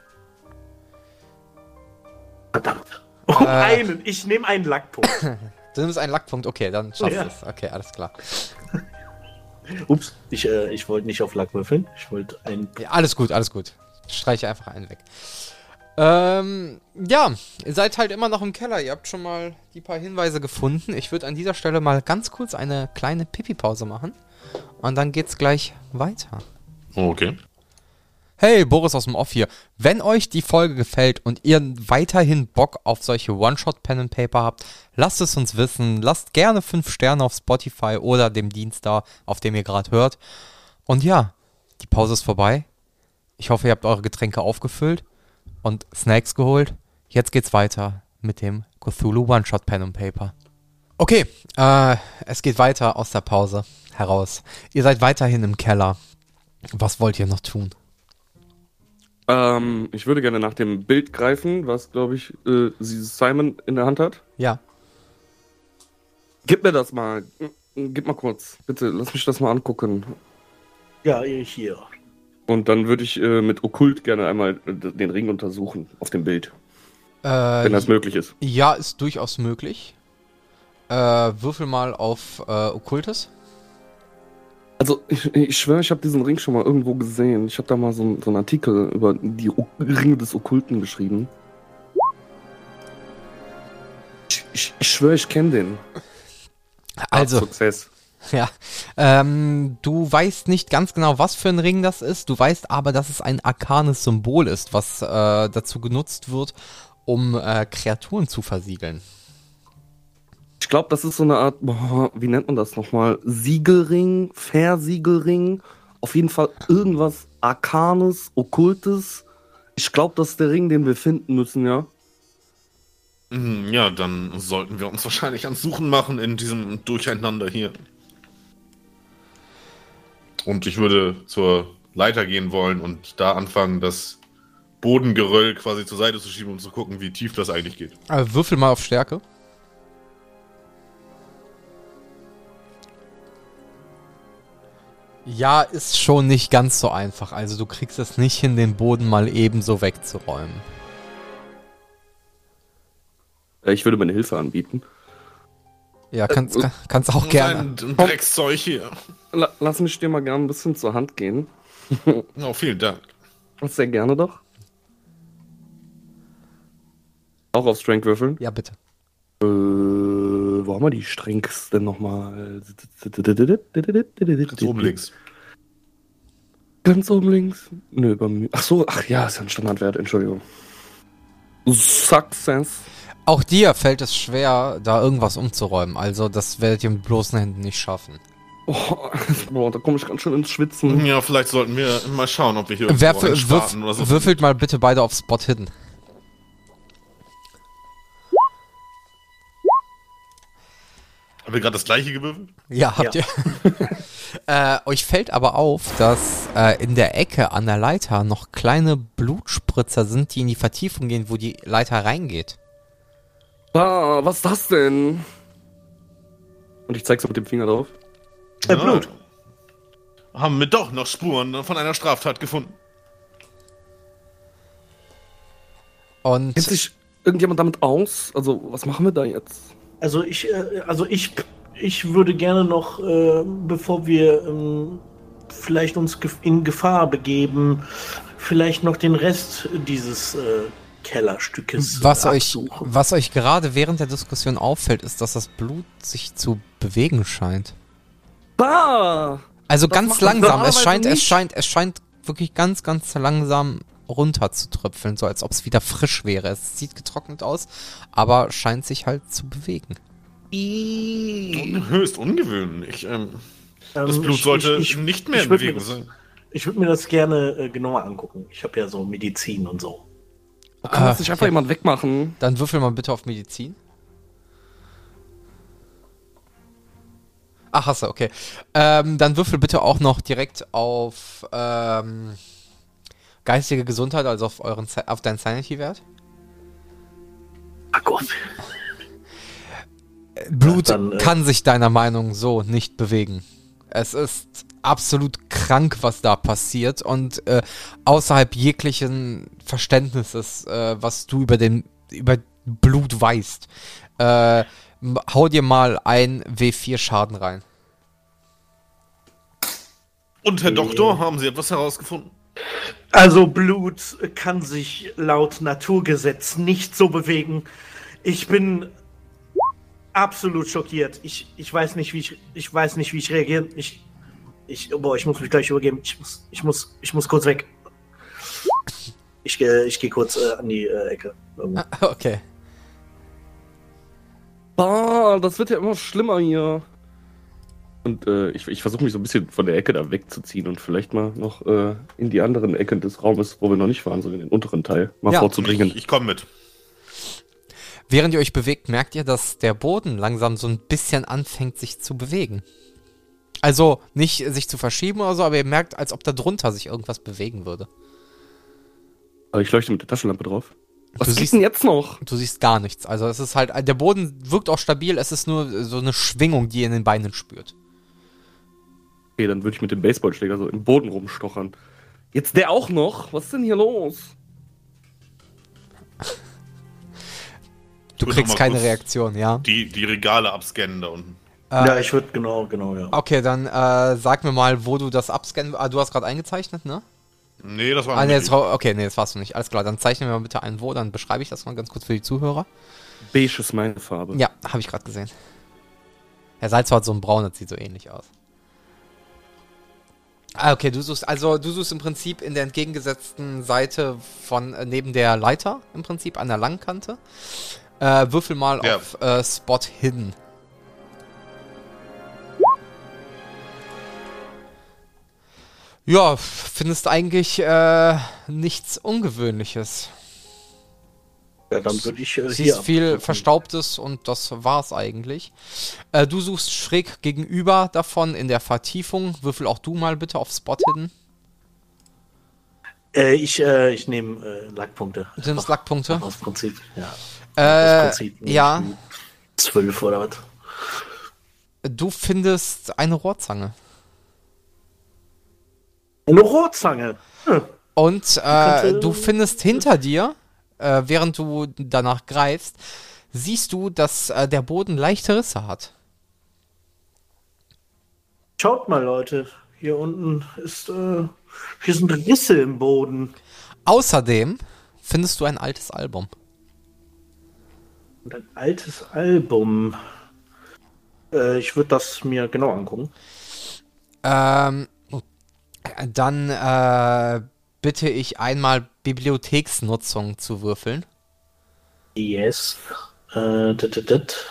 Verdammt. Um Äh. einen. Ich nehme einen Lackpunkt. Du nimmst einen Lackpunkt, okay, dann schaffst Ja. du es. Okay, alles klar. Ups, ich, äh, ich wollte nicht auf Lack würfeln. Ich wollte einen. Ja, alles gut, alles gut. Streiche einfach einen weg. Ähm, ja, ihr seid halt immer noch im Keller. Ihr habt schon mal die paar Hinweise gefunden. Ich würde an dieser Stelle mal ganz kurz eine kleine Pipi-Pause machen. Und dann geht's gleich weiter. Okay. Hey, Boris aus dem Off hier. Wenn euch die Folge gefällt und ihr weiterhin Bock auf solche One-Shot-Pen and Paper habt, lasst es uns wissen. Lasst gerne 5 Sterne auf Spotify oder dem Dienst da, auf dem ihr gerade hört. Und ja, die Pause ist vorbei. Ich hoffe, ihr habt eure Getränke aufgefüllt und Snacks geholt. Jetzt geht's weiter mit dem Cthulhu One-Shot Pen and Paper. Okay, äh, es geht weiter aus der Pause heraus. Ihr seid weiterhin im Keller. Was wollt ihr noch tun? Ähm, ich würde gerne nach dem Bild greifen, was, glaube ich, äh, sie- Simon in der Hand hat. Ja. Gib mir das mal. Gib mal kurz. Bitte, lass mich das mal angucken. Ja, hier. Und dann würde ich äh, mit Okkult gerne einmal äh, den Ring untersuchen auf dem Bild, Äh, wenn das möglich ist. ja, ist durchaus möglich. Äh, würfel mal auf äh, Okkultes. Also, ich, ich schwöre, ich habe diesen Ring schon mal irgendwo gesehen. Ich habe da mal so, einen- so einen Artikel über die o Ringe des Okkulten geschrieben. Ich, ich, ich schwöre, ich kenne den. Also, Success. ja. Ähm, du weißt nicht ganz genau, was für ein Ring das ist. Du weißt aber, dass es ein arkanes Symbol ist, was äh, dazu genutzt wird, um äh, Kreaturen zu versiegeln. Ich glaube, das ist so eine Art, boah, wie nennt man das nochmal? Siegelring, Versiegelring. Auf jeden Fall irgendwas Arkanes, Okkultes. Ich glaube, das ist der Ring, den wir finden müssen, ja. Mhm, Ja, dann sollten wir uns wahrscheinlich ans Suchen machen in diesem Durcheinander hier. Und ich würde zur Leiter gehen wollen und da anfangen, das Bodengeröll quasi zur Seite zu schieben und zu gucken, wie tief das eigentlich geht. Äh, würfel mal auf Stärke. Ja, ist schon nicht ganz so einfach. Also du kriegst es nicht hin, den Boden mal ebenso wegzuräumen. Äh, ich würde meine Hilfe anbieten. Ja, kannst, Äh, kann- kannst auch gerne. Ein ein Dreckszeug hier. La lass mich dir mal gerne ein bisschen zur Hand gehen. Oh, vielen Dank. Sehr gerne doch. Auch auf Strength würfeln. Ja, bitte. Äh, wo haben wir die Strengths denn nochmal? Ganz oben links. Ganz oben links? Nö, bei mir. Ach so, ach ja, ist ja ein Standardwert, Entschuldigung. Success. Auch dir fällt es schwer, da irgendwas umzuräumen. Also, das werdet ihr mit bloßen Händen nicht schaffen. Oh, boah, da komme ich ganz schön ins Schwitzen. Ja, vielleicht sollten wir mal schauen, ob wir hier einen würf, Spaten oder so würfelt mal bitte beide auf Spot Hidden. Haben wir gerade das gleiche gewürfelt? Ja, habt ihr. äh, euch fällt aber auf, dass äh, in der Ecke an der Leiter noch kleine Blutspritzer sind, die in die Vertiefung gehen, wo die Leiter reingeht. Ah, was ist das denn? Und ich zeig's mit dem Finger drauf. Äh, Blut. Haben wir doch noch Spuren von einer Straftat gefunden. Und Kennt sich irgendjemand damit aus? Also, was machen wir da jetzt? Also ich, äh, also ich, ich würde gerne noch, äh, bevor wir ähm, vielleicht uns in Gefahr begeben, vielleicht noch den Rest dieses äh, Kellerstückes was euch, was euch gerade während der Diskussion auffällt, ist, dass das Blut sich zu bewegen scheint. Bah! Also Das ganz langsam. Es scheint, es scheint, es scheint wirklich ganz, ganz langsam runter zu tröpfeln, so als ob es wieder frisch wäre. Es sieht getrocknet aus, aber scheint sich halt zu bewegen. Höchst ungewöhnlich. Ähm, das Ähm, Blut ich- sollte ich, ich, nicht mehr in Bewegung das- sein. Ich würde mir das gerne äh, genauer angucken. Ich habe ja so Medizin und so. Kann Ah, das nicht einfach ja. jemand wegmachen? Dann würfel mal bitte auf Medizin. Ach, hast du, okay. Ähm, dann würfel bitte auch noch direkt auf ähm, geistige Gesundheit, also auf, euren, auf deinen Sanity-Wert. Ach Gott. Blut Ja, dann, äh, kann sich deiner Meinung so nicht bewegen. Es ist absolut krank, was da passiert und äh, außerhalb jeglichen Verständnisses, äh, was du über den über Blut weißt. Äh, hau dir mal ein W4 Schaden rein. Und Herr Doktor, haben Sie etwas herausgefunden? Also Blut kann sich laut Naturgesetz nicht so bewegen. Ich bin absolut schockiert. Ich, ich weiß nicht, wie ich ich weiß nicht, wie ich reagieren. Ich ich boah, ich muss mich gleich übergeben. Ich muss ich muss ich muss kurz weg. Ich gehe ich gehe kurz äh, an die äh, Ecke. Irgendwo. Okay. Bah, das wird ja immer schlimmer hier. Und äh, ich, ich versuche mich so ein bisschen von der Ecke da wegzuziehen und vielleicht mal noch äh, in die anderen Ecken des Raumes, wo wir noch nicht fahren, sondern in den unteren Teil, mal Ja. vorzudringen. Ich, ich komme mit. Während ihr euch bewegt, merkt ihr, dass der Boden langsam so ein bisschen anfängt, sich zu bewegen. Also nicht sich zu verschieben oder so, aber ihr merkt, als ob da drunter sich irgendwas bewegen würde. Aber ich leuchte mit der Taschenlampe drauf. Was Du siehst- denn jetzt noch? Du siehst gar nichts. Also es ist halt, der Boden wirkt auch stabil, es ist nur so eine Schwingung, die ihr in den Beinen spürt. Okay, dann würde ich mit dem Baseballschläger so im Boden rumstochern. Jetzt der auch noch? Was ist denn hier los? Du kriegst keine Reaktion, ja. Die, die Regale abscannen da unten. ja, ich würde genau genau ja. Okay, dann äh, sag mir mal, wo du das abscannen. Ah, du hast gerade eingezeichnet, ne? Nee, das war Ah, nee, nicht das, war- okay, nee, das warst du nicht. Alles klar, dann zeichne mir mal bitte ein wo, dann beschreibe ich das mal ganz kurz für die Zuhörer. Beige ist meine Farbe. Ja, habe ich gerade gesehen. Herr Salzau hat so ein Braun, das sieht so ähnlich aus. Ah, okay, du suchst, also du suchst im Prinzip in der entgegengesetzten Seite von äh, neben der Leiter, im Prinzip an der Langkante. Äh, würfel mal Ja. auf äh, Spot Hidden. Ja, findest eigentlich äh, nichts Ungewöhnliches. Ja dann würde ich äh, Siehst viel abgucken. Verstaubtes und das war's eigentlich. Äh, du suchst schräg gegenüber davon in der Vertiefung. Würfel auch du mal bitte auf Spot Hidden. Äh, ich äh, ich nehme äh, Lackpunkte. Sind es Lackpunkte? Aus Prinzip, ja. Äh, Prinzip, ja, Zwölf oder was? du findest eine Rohrzange. Eine Rohrzange. Hm. Und äh, du findest hinter dir, äh, während du danach greifst, siehst du, dass äh, der Boden leichte Risse hat. Schaut mal, Leute. Hier unten ist, äh, hier sind Risse im Boden. Außerdem findest du ein altes Album. Und ein altes Album. Äh, ich würde das mir genau angucken. Ähm, dann äh, bitte ich einmal Bibliotheksnutzung zu würfeln. Yes. Äh, dit, dit, dit.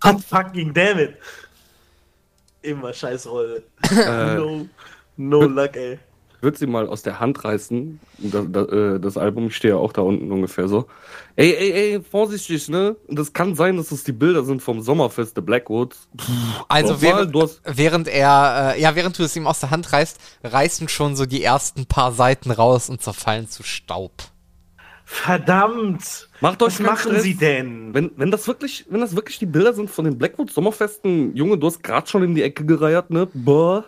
God fucking damn it. Immer scheiß Rolle. Äh, no, no luck, ey. Ich würde sie mal aus der Hand reißen. Das, das, äh, das Album, ich stehe ja auch da unten ungefähr so. Ey, ey, ey, vorsichtig, ne? Das kann sein, dass es die Bilder sind vom Sommerfest der Blackwoods. Also während, du hast- während er, äh, ja, während du es ihm aus der Hand reißt, reißen schon so die ersten paar Seiten raus und zerfallen zu Staub. Verdammt! Macht euch Was machen Stress. Sie denn? Wenn, wenn, das wirklich, wenn das wirklich die Bilder sind von den Blackwood Sommerfesten, Junge, du hast gerade schon in die Ecke gereiert, ne? Boah,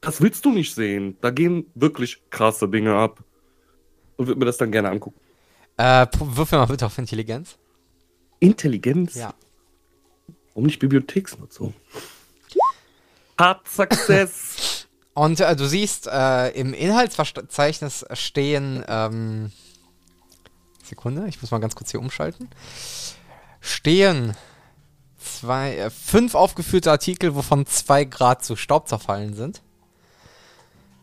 das willst du nicht sehen. Da gehen wirklich krasse Dinge ab. Und würde mir das dann gerne angucken. Äh, würfel mal bitte auf Intelligenz. Intelligenz? Ja. Warum nicht Bibliotheksnutzung? Hard Success. Und äh, du siehst, äh, im Inhaltsverzeichnis stehen, ähm, Sekunde, ich muss mal ganz kurz hier umschalten. Stehen zwei, äh, fünf aufgeführte Artikel, wovon zwei Grad zu Staub zerfallen sind.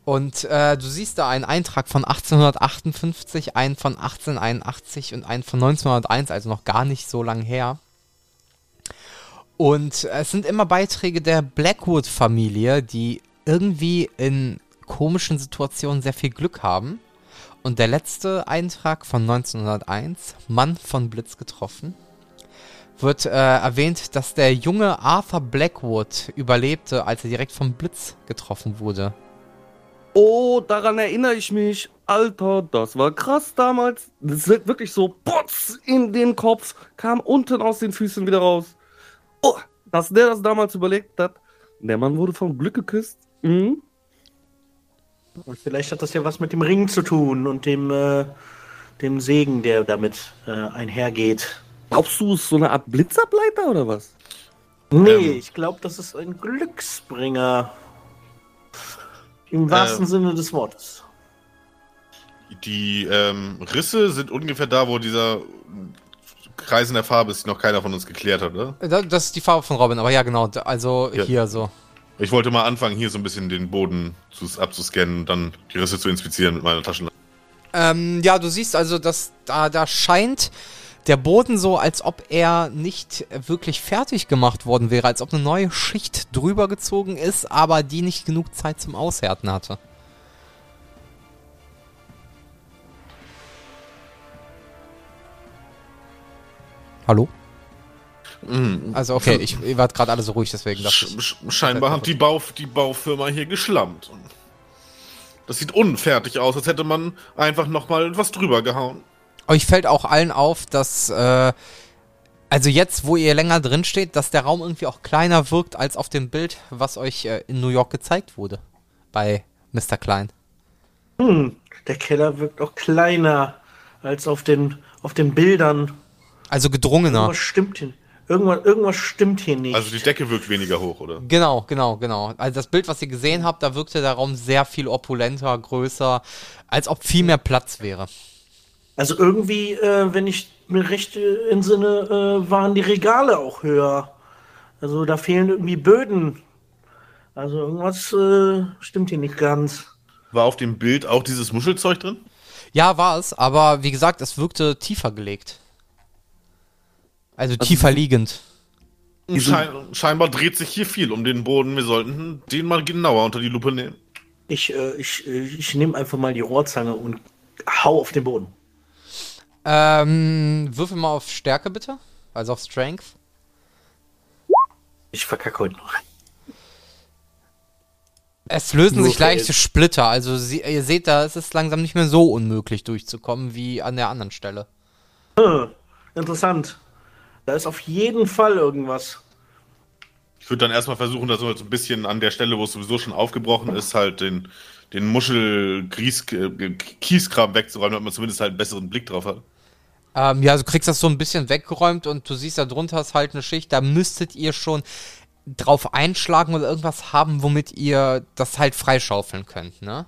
Und äh, du siehst da einen Eintrag von 1858, einen von 1881 und einen von 1901, also noch gar nicht so lang her. Und es sind immer Beiträge der Blackwood-Familie, die irgendwie in komischen Situationen sehr viel Glück haben. Und der letzte Eintrag von 1901, Mann von Blitz getroffen, wird äh, erwähnt, dass der junge Arthur Blackwood überlebte, als er direkt vom Blitz getroffen wurde. Oh, daran erinnere ich mich. Alter, das war krass damals. Das wird wirklich so putz in den Kopf, kam unten aus den Füßen wieder raus. Oh, dass der das damals überlegt hat. Der Mann wurde vom Glück geküsst. Mhm. Und vielleicht hat das ja was mit dem Ring zu tun und dem, äh, dem Segen, der damit äh, einhergeht. Glaubst du, es ist so eine Art Blitzableiter oder was? Nee, Ähm. ich glaube, das ist ein Glücksbringer. Im wahrsten Ähm. Sinne des Wortes. Die ähm, Risse sind ungefähr da, wo dieser Kreis in der Farbe ist, die noch keiner von uns geklärt hat, oder? Äh, da- Das ist die Farbe von Robin, aber ja, genau. Also Ja. hier so. Ich wollte mal anfangen, hier so ein bisschen den Boden zu, abzuscannen und dann die Risse zu inspizieren mit meiner Taschenlampe. Ähm, ja, du siehst also, dass da, da scheint der Boden so, als ob er nicht wirklich fertig gemacht worden wäre, als ob eine neue Schicht drüber gezogen ist, aber die nicht genug Zeit zum Aushärten hatte. Hallo? Mhm. Also okay, ich, ihr wart gerade alle so ruhig, deswegen dachte ich. sch scheinbar hat die, Bau die Baufirma hier geschlammt. Das sieht unfertig aus, als hätte man einfach nochmal was drüber gehauen. Euch fällt auch allen auf, dass, äh, also jetzt, wo ihr länger drin steht, dass der Raum irgendwie auch kleiner wirkt als auf dem Bild, was euch äh, in New York gezeigt wurde. Bei Mr. Klein. Hm, der Keller wirkt auch kleiner als auf den, auf den Bildern. Also gedrungener. Irgendwas stimmt hier. Irgendwas, irgendwas stimmt hier nicht. Also die Decke wirkt weniger hoch, oder? Genau, genau, genau. Also das Bild, was ihr gesehen habt, da wirkte der Raum sehr viel opulenter, größer, als ob viel mehr Platz wäre. Also irgendwie, äh, wenn ich mir recht äh, entsinne, äh, waren die Regale auch höher. Also da fehlen irgendwie Böden. Also irgendwas äh, stimmt hier nicht ganz. War auf dem Bild auch dieses Muschelzeug drin? Ja, war es, aber wie gesagt, es wirkte tiefer gelegt. Also tiefer liegend. Schein scheinbar dreht sich hier viel um den Boden. Wir sollten den mal genauer unter die Lupe nehmen. Ich, äh, ich, äh, ich nehme einfach mal die Rohrzange und hau auf den Boden. Ähm, würfel mal auf Stärke bitte. Also auf Strength. Ich verkacke heute noch. Es lösen Nur sich leichte Fels. Splitter, also sie, ihr seht da, es ist langsam nicht mehr so unmöglich durchzukommen wie an der anderen Stelle. Hm, interessant. Da ist auf jeden Fall irgendwas. Ich würde dann erstmal versuchen, dass wir so ein bisschen an der Stelle, wo es sowieso schon aufgebrochen ist, halt den, den Muschel-Kieskram wegzuräumen, damit man zumindest halt einen besseren Blick drauf hat. Ähm, ja, du kriegst das so ein bisschen weggeräumt und du siehst, da drunter ist halt eine Schicht, da müsstet ihr schon drauf einschlagen oder irgendwas haben, womit ihr das halt freischaufeln könnt, ne?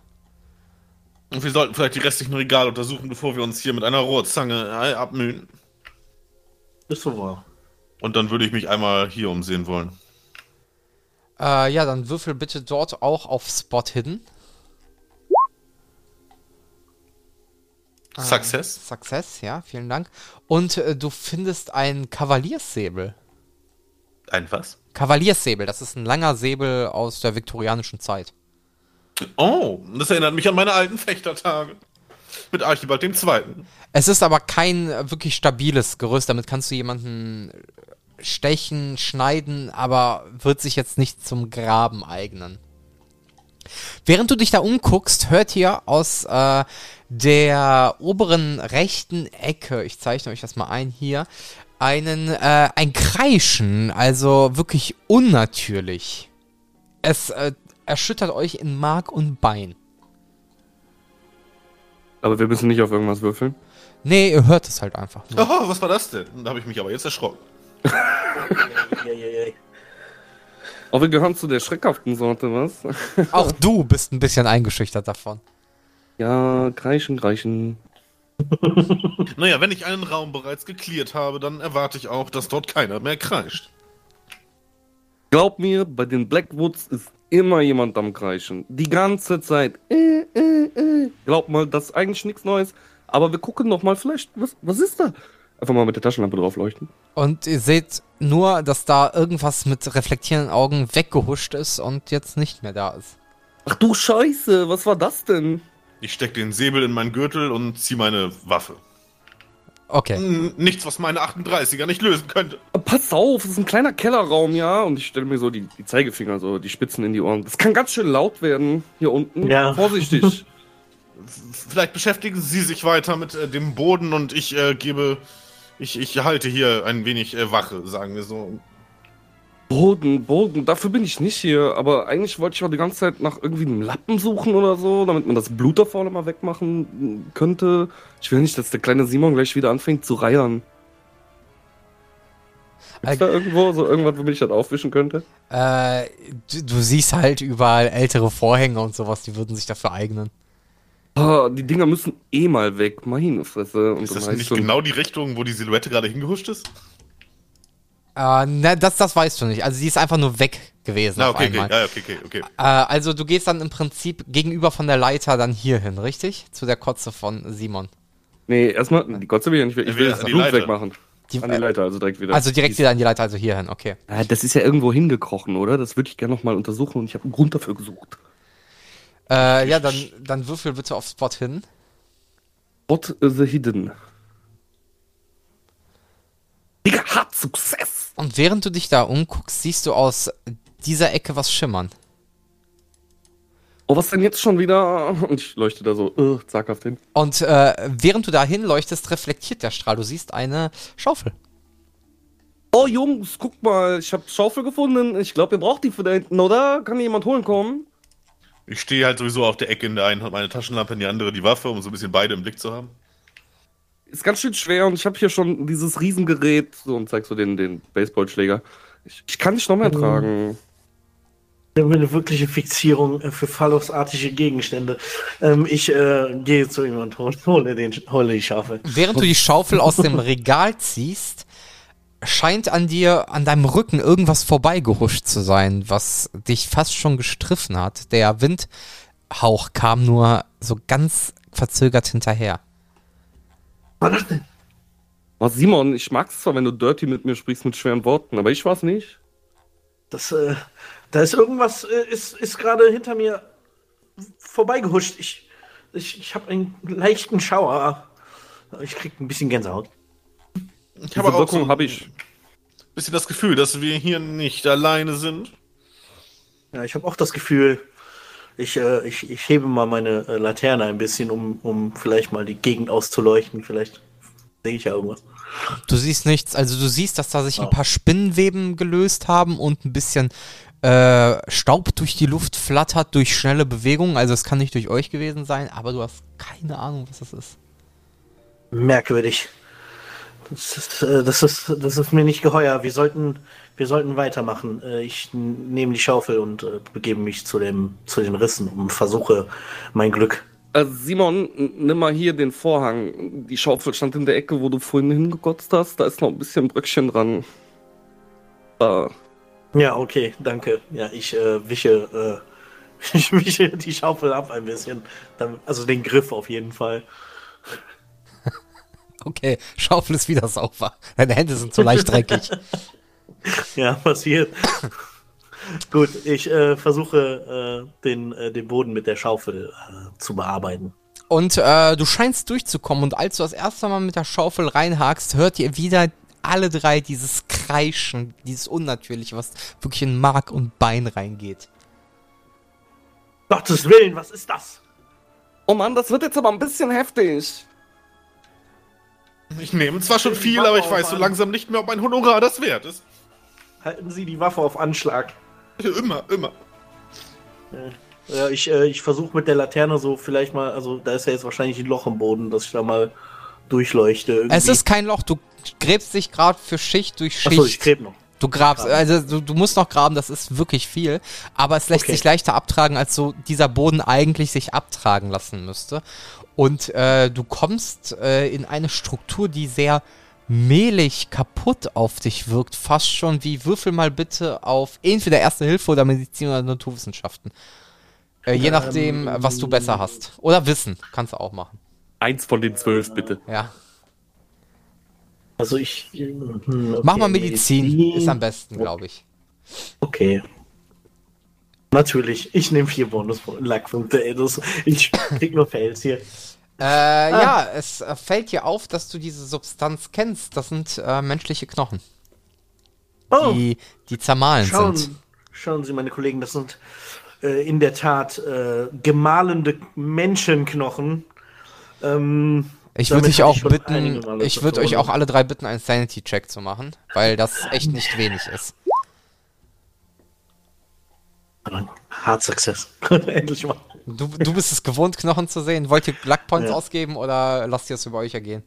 Und wir sollten vielleicht die restlichen Regale untersuchen, bevor wir uns hier mit einer Rohrzange äh, abmühen. Ist so wahr. Und dann würde ich mich einmal hier umsehen wollen. Äh, ja, dann würfel bitte dort auch auf Spot Hidden. Success? Success, ja, vielen Dank. Und äh, du findest einen Kavalierssäbel. Ein was? Kavalierssäbel, das ist ein langer Säbel aus der viktorianischen Zeit. Oh, das erinnert mich an meine alten Fechtertage. Mit Archibald dem Zweiten. Es ist aber kein wirklich stabiles Gerüst, damit kannst du jemanden stechen, schneiden, aber wird sich jetzt nicht zum Graben eignen. Während du dich da umguckst, hört ihr aus äh, der oberen rechten Ecke, ich zeichne euch das mal ein hier, einen äh, ein Kreischen, also wirklich unnatürlich. Es äh, erschüttert euch in Mark und Bein. Aber wir müssen nicht auf irgendwas würfeln. Nee, ihr hört es halt einfach. Nur. Oh, was war das denn? Da habe ich mich aber jetzt erschrocken. Aber wir gehören zu der schreckhaften Sorte, was? Auch du bist ein bisschen eingeschüchtert davon. Ja, kreischen, kreischen. Naja, wenn ich einen Raum bereits geklärt habe, dann erwarte ich auch, dass dort keiner mehr kreischt. Glaub mir, bei den Blackwoods ist immer jemand am Kreischen. Die ganze Zeit. Äh, äh, äh. Glaub mal, das ist eigentlich nichts Neues. Aber wir gucken noch mal, vielleicht, was, was ist da? Einfach mal mit der Taschenlampe drauf leuchten. Und ihr seht nur, dass da irgendwas mit reflektierenden Augen weggehuscht ist und jetzt nicht mehr da ist. Ach du Scheiße, was war das denn? Ich stecke den Säbel in meinen Gürtel und ziehe meine Waffe. Okay. Hm, Nichts, was meine 38er nicht lösen könnte. Pass auf, es ist ein kleiner Kellerraum, ja. Und ich stelle mir so die, die Zeigefinger, so die Spitzen in die Ohren. Das kann ganz schön laut werden hier unten. Ja. Vorsichtig. Vielleicht beschäftigen Sie sich weiter mit äh, dem Boden und ich äh, gebe. Ich, ich halte hier ein wenig äh, Wache, sagen wir so. Boden, Boden, dafür bin ich nicht hier. Aber eigentlich wollte ich auch die ganze Zeit nach irgendwie einem Lappen suchen oder so, damit man das Blut da vorne mal wegmachen könnte. Ich will nicht, dass der kleine Simon gleich wieder anfängt zu reiern. Ist da irgendwo so irgendwas, womit ich das aufwischen könnte? Äh, du, du siehst halt überall ältere Vorhänge und sowas, die würden sich dafür eignen. Ah, die Dinger müssen eh mal weg. Meine Fresse. Und Ist das nicht genau die Richtung, wo die Silhouette gerade hingehuscht ist? Äh, ne, das, das weißt du nicht. Also sie ist einfach nur weg gewesen Na, auf okay, okay, einmal. ja, okay, okay, okay. Äh, also du gehst dann im Prinzip gegenüber von der Leiter dann hier hin, richtig? Zu der Kotze von Simon. Nee, erstmal, die Kotze will ich ja nicht weg. Ich will das Blut Leiter. wegmachen. Die, An die Leiter, also direkt wieder. also direkt wieder an die Leiter, also hier hin, okay. Ah, das ist ja irgendwo hingekrochen, oder? Das würde ich gerne nochmal untersuchen und ich habe einen Grund dafür gesucht. Äh, ja, dann, dann würfel bitte auf Spot hin. What the Hidden? Digga, hat Success! Und während du dich da umguckst, siehst du aus dieser Ecke was schimmern. Oh, was denn jetzt schon wieder? Und ich leuchte da so äh, zaghaft hin. Und äh, während du da hinleuchtest, reflektiert der Strahl. Du siehst eine Schaufel. Oh, Jungs, guck mal, ich habe Schaufel gefunden. Ich glaube, ihr braucht die für da hinten, oder? Kann jemand holen kommen? Ich stehe halt sowieso auf der Ecke in der einen Hand meine Taschenlampe, in die andere die Waffe, um so ein bisschen beide im Blick zu haben. Ist ganz schön schwer und ich habe hier schon dieses Riesengerät. So, und zeig so den, den Baseballschläger. Ich, ich kann nicht noch mehr tragen. Ich habe eine wirkliche Fixierung äh, für phallosartige Gegenstände. Ähm, ich äh, gehe zu ihm und hol- hole, den, hole die Schafe. Während du die Schaufel aus dem Regal ziehst, scheint an dir, an deinem Rücken irgendwas vorbeigehuscht zu sein, was dich fast schon gestriffen hat. Der Windhauch kam nur so ganz verzögert hinterher. Was das denn? Oh, Simon, ich mag's zwar, wenn du dirty mit mir sprichst mit schweren Worten, aber ich war's nicht. Das, äh, da ist irgendwas, äh, ist, ist gerade hinter mir vorbeigehuscht. Ich, ich, ich habe einen leichten Schauer. Ich krieg ein bisschen Gänsehaut. Ich Diese habe auch Wirkung so habe ich. ein bisschen das Gefühl, dass wir hier nicht alleine sind. Ja, ich habe auch das Gefühl, ich, äh, ich, ich hebe mal meine äh, Laterne ein bisschen, um, um vielleicht mal die Gegend auszuleuchten. Vielleicht sehe ich ja irgendwas. Du siehst nichts, also du siehst, dass da sich ein paar Spinnenweben gelöst haben und ein bisschen Äh, Staub durch die Luft flattert durch schnelle Bewegungen. Also es kann nicht durch euch gewesen sein, aber du hast keine Ahnung, was das ist. Merkwürdig. Das ist, äh, das ist, das ist mir nicht geheuer. Wir sollten, wir sollten weitermachen. Äh, Ich nehme die Schaufel und äh, begebe mich zu, dem, zu den Rissen und versuche mein Glück. Simon, nimm mal hier den Vorhang. Die Schaufel stand in der Ecke, wo du vorhin hingekotzt hast. Da ist noch ein bisschen Bröckchen dran. Da. Ja, okay, danke. Ja, ich äh, wische, äh, ich wische die Schaufel ab ein bisschen. Also den Griff auf jeden Fall. Okay, Schaufel ist wieder sauber. Deine Hände sind zu leicht dreckig. Ja, passiert. Gut, ich äh, versuche äh, den, äh, den Boden mit der Schaufel äh, zu bearbeiten. Und äh, du scheinst durchzukommen und als du das erste Mal mit der Schaufel reinhakst, hört ihr wieder alle drei dieses Kreischen, dieses Unnatürliche, was wirklich in Mark und Bein reingeht. Gottes Willen, was ist das? Oh Mann, das wird jetzt aber ein bisschen heftig. Ich nehme zwar schon viel, aber ich weiß so langsam nicht mehr, ob mein Honorar das wert ist. Halten Sie die Waffe auf Anschlag. Immer, immer. Ja, ich, äh, ich versuche mit der Laterne so vielleicht mal, also da ist ja jetzt wahrscheinlich ein Loch im Boden, dass ich da mal durchleuchte. Irgendwie. Es ist kein Loch, du gräbst dich gerade für Schicht durch Schicht. Achso, ich gräb noch. Du grabst, also du, du musst noch graben, das ist wirklich viel, aber es lässt Okay. sich leichter abtragen, als so dieser Boden eigentlich sich abtragen lassen müsste. Und äh, du kommst äh, in eine Struktur, die sehr mehlig kaputt auf dich wirkt, fast schon wie würfel mal bitte auf entweder Erste Hilfe oder Medizin oder Naturwissenschaften. Äh, je Ähm, nachdem, was du besser hast. Oder Wissen, kannst du auch machen. Eins von den zwölf, bitte. Ja. Also ich. hm, okay, Mach mal Medizin, ist am besten, glaube ich. Okay. Natürlich, ich nehme vier. Das, ich krieg nur Fails hier. Äh, ja, es äh, fällt dir auf, dass du diese Substanz kennst. Das sind äh, menschliche Knochen, Oh, die, die zermahlen sind. schauen, schauen Sie, meine Kollegen, das sind äh, in der Tat äh, gemahlende Menschenknochen. Ähm, Ich würde hab auch bitten, ich würde euch auch alle drei bitten, einen Sanity-Check zu machen, weil das echt nicht wenig ist. Hard Success. Endlich mal. Du, du bist es gewohnt, Knochen zu sehen. Wollt ihr Luck Points Ja. ausgeben oder lasst ihr es über euch ergehen?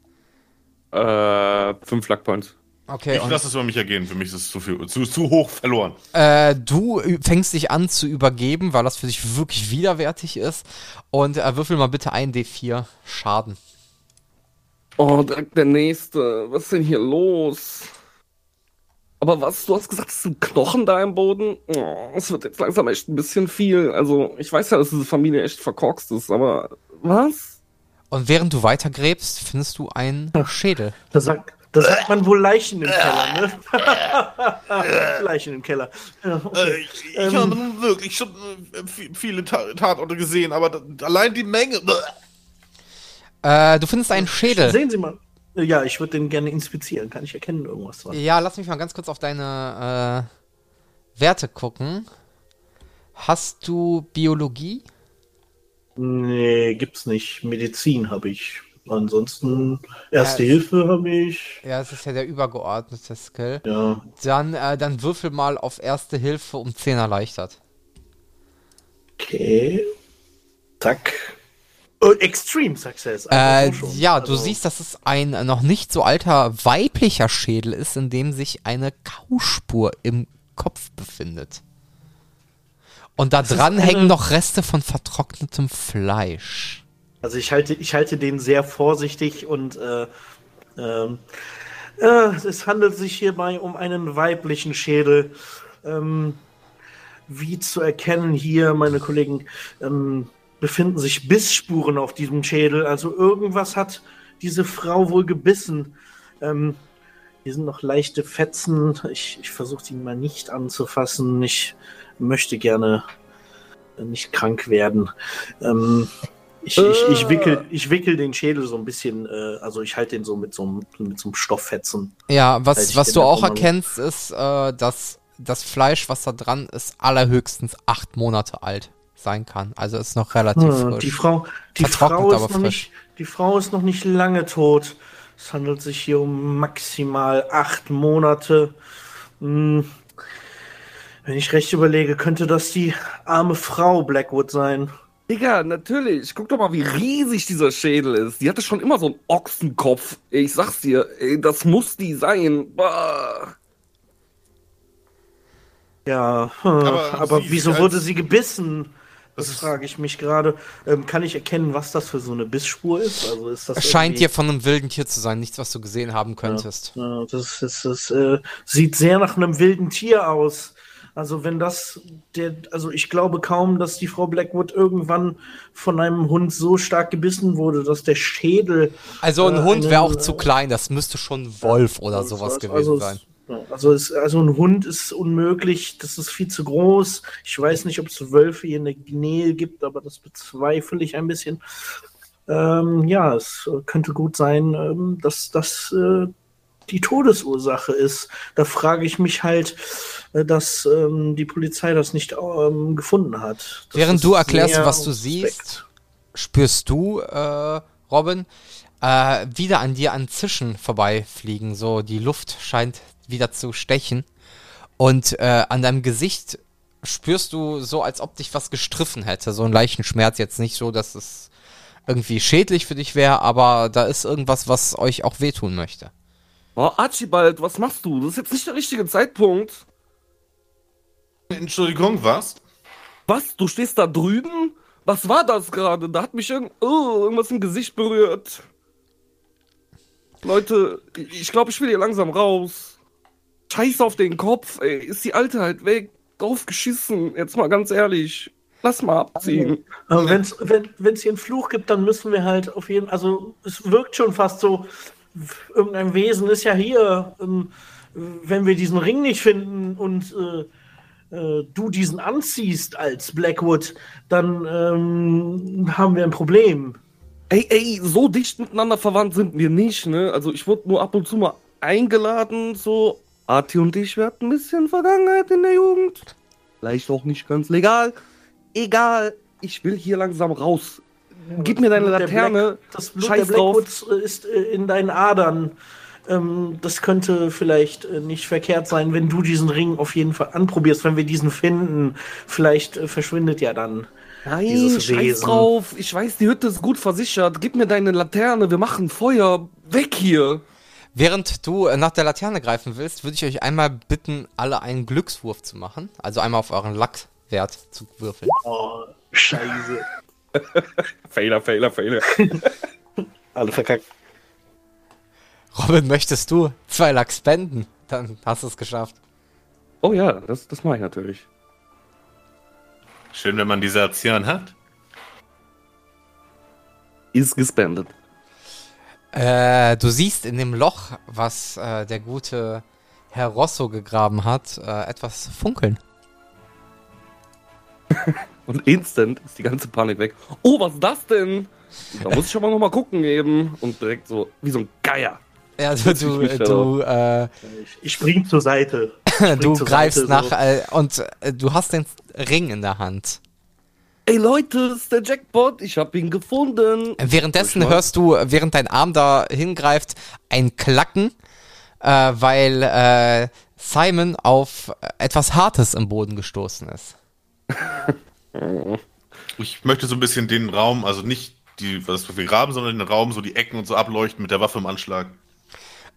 Äh, fünf Luckpoints. Okay, Ich lasse es über mich ergehen. Für mich ist es zu, viel, zu, zu hoch verloren. äh, du fängst dich an zu übergeben, weil das für dich wirklich widerwärtig ist. Und äh, würfel mal bitte ein D4 Schaden. Oh, direkt der nächste. Was ist denn hier los? Aber was? Du hast gesagt, es sind Knochen da im Boden? Oh, es wird jetzt langsam echt ein bisschen viel. Also, ich weiß ja, dass diese Familie echt verkorkst ist, aber was? Und während du weitergräbst, findest du einen Schädel. Da sagt, da sagt man wohl Leichen im Keller, ne? Leichen im Keller. Ja, okay. Äh, ich ich habe nun wirklich schon äh, vi- viele Ta Tatorte gesehen, aber allein die Menge. Äh, du findest einen Schädel. Sehen Sie mal. Ja, ich würde den gerne inspizieren. Kann ich erkennen irgendwas dran? Ja, lass mich mal ganz kurz auf deine äh, Werte gucken. Hast du Biologie? Nee, gibt's nicht. Medizin habe ich. Ansonsten Erste Ja, Hilfe habe ich. Ja, das ist ja der übergeordnete Skill. Ja. Dann, äh, dann würfel mal auf Erste Hilfe um 10 erleichtert. Okay. Zack. Oh, Extreme Success. Äh, Also ja, du Also, siehst, dass es ein noch nicht so alter weiblicher Schädel ist, in dem sich eine Kauspur im Kopf befindet. Und da ist dran hängen noch Reste von vertrocknetem Fleisch. Also ich halte, ich halte den sehr vorsichtig und äh, ähm, äh, es handelt sich hierbei um einen weiblichen Schädel. Ähm, wie zu erkennen hier, meine Kollegen, ähm, befinden sich Bissspuren auf diesem Schädel. Also irgendwas hat diese Frau wohl gebissen. Ähm, hier sind noch leichte Fetzen. Ich, ich versuche die mal nicht anzufassen. Ich möchte gerne nicht krank werden. Ähm, ich, ich, ich, wickel, ich wickel den Schädel so ein bisschen, äh, also ich halte den so mit so einem, mit so einem Stofffetzen. Ja, was, was du auch erkennst, ist, äh, dass das Fleisch, was da dran ist, allerhöchstens acht Monate alt sein kann. Also ist noch relativ Hm, frisch. die Frau, die Frau ist aber noch frisch. nicht, die Frau ist noch nicht lange tot. Es handelt sich hier um maximal acht Monate. Hm. Wenn ich recht überlege, könnte das die arme Frau Blackwood sein. Digga, natürlich. Guck doch mal, wie riesig dieser Schädel ist. Die hatte schon immer so einen Ochsenkopf. Ich sag's dir, ey, das muss die sein. Bah. Ja, hm, Aber aber, wieso wurde sie gebissen? Das, Das frage ich mich gerade. Ähm, kann ich erkennen, was das für so eine Bissspur ist? Also ist das Es scheint dir von einem wilden Tier zu sein, nichts, was du gesehen haben könntest. Ja, das, das, das äh, sieht sehr nach einem wilden Tier aus. Also wenn das der, also ich glaube kaum, dass die Frau Blackwood irgendwann von einem Hund so stark gebissen wurde, dass der Schädel. Also ein äh, Hund wäre auch einen, zu äh, klein, das müsste schon ein Wolf oder sowas gewesen also, sein. Also, es, also ein Hund ist unmöglich, das ist viel zu groß. Ich weiß nicht, ob es Wölfe hier in der Nähe gibt, aber das bezweifle ich ein bisschen. Ähm, ja, es könnte gut sein, ähm, dass das äh, die Todesursache ist. Da frage ich mich halt, äh, dass ähm, die Polizei das nicht ähm, gefunden hat. Das Während ist du erklärst, was du siehst, spürst du, äh, Robin, äh, wieder an dir an Zischen vorbeifliegen. So, die Luft scheint wieder zu stechen. Und äh, an deinem Gesicht spürst du so, als ob dich was gestriffen hätte. So einen leichten Schmerz. Jetzt nicht so, dass es irgendwie schädlich für dich wäre, aber da ist irgendwas, was euch auch wehtun möchte. Oh, Archibald, was machst du? Das ist jetzt nicht der richtige Zeitpunkt. Entschuldigung, was? Was? Du stehst da drüben? Was war das gerade? Da hat mich irgend oh, irgendwas im Gesicht berührt. Leute, ich glaube, ich will hier langsam raus. Scheiß auf den Kopf, ey. Ist die Alte halt weg? Drauf geschissen. Jetzt mal ganz ehrlich. Lass mal abziehen. Aber wenn's, wenn es hier einen Fluch gibt, dann müssen wir halt auf jeden also es wirkt schon fast so, irgendein Wesen ist ja hier. Ähm, wenn wir diesen Ring nicht finden und äh, äh, du diesen anziehst als Blackwood, dann ähm, haben wir ein Problem. Ey, ey, so dicht miteinander verwandt sind wir nicht, ne? Also ich wurde nur ab und zu mal eingeladen, so. Arti und ich, wir hatten ein bisschen Vergangenheit in der Jugend. Vielleicht auch nicht ganz legal. Egal, ich will hier langsam raus. Gib mir deine Laterne. Black, das Blut Scheiß der drauf. Blackwoods ist äh, in deinen Adern. Ähm, das könnte vielleicht äh, nicht verkehrt sein, wenn du diesen Ring auf jeden Fall anprobierst, wenn wir diesen finden. Vielleicht äh, verschwindet ja dann. Nein, dieses scheiß Wesen. drauf. Ich weiß, die Hütte ist gut versichert. Gib mir deine Laterne, wir machen Feuer. Weg hier. Während du äh, nach der Laterne greifen willst, würde ich euch einmal bitten, alle einen Glückswurf zu machen. Also einmal auf euren Lackwert zu würfeln. Oh, Scheiße. Fehler, Fehler, Fehler. Alle verkackt. Robin, möchtest du zwei Lack spenden? Dann hast du es geschafft. Oh ja, das, das mache ich natürlich. Schön, wenn man diese Erzieherin hat. Ist gespendet. Äh, du siehst in dem Loch, was äh, der gute Herr Rosso gegraben hat, äh, etwas funkeln. Und instant ist die ganze Panik weg. Oh, was ist das denn? Da muss ich aber noch mal gucken eben. Und direkt so, wie so ein Geier. Ja, du, du, du, äh, Ich spring zur Seite. du zur greifst Seite, nach so. äh, und äh, du hast den Ring in der Hand. Ey Leute, das ist der Jackpot. Ich hab ihn gefunden. Währenddessen hörst du, während dein Arm da hingreift, ein Klacken, äh, weil äh, Simon auf etwas Hartes im Boden gestoßen ist. Ich möchte so ein bisschen den Raum, also nicht die, was wir graben, sondern den Raum, so die Ecken und so ableuchten mit der Waffe im Anschlag.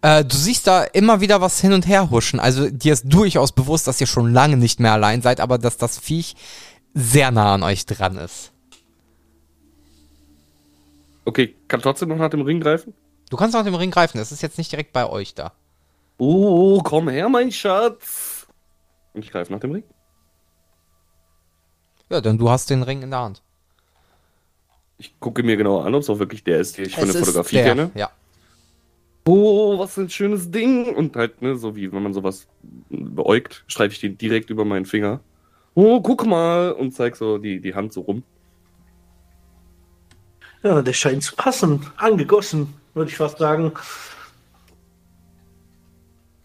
Äh, du siehst da immer wieder was hin und her huschen. Also dir ist durchaus bewusst, dass ihr schon lange nicht mehr allein seid, aber dass das Viech sehr nah an euch dran ist. Okay, kann trotzdem noch nach dem Ring greifen? Du kannst nach dem Ring greifen, es ist jetzt nicht direkt bei euch da. Oh, komm her, mein Schatz. Und ich greife nach dem Ring. Ja, denn du hast den Ring in der Hand. Ich gucke mir genau an, ob es auch wirklich der ist, den ich von Es der ist Fotografie der, kenne. Ja. Oh, was für ein schönes Ding. Und halt, ne, so wie wenn man sowas beäugt, streife ich den direkt über meinen Finger. Oh, guck mal. Und zeig so die, die Hand so rum. Ja, der scheint zu passen. Angegossen, würde ich fast sagen.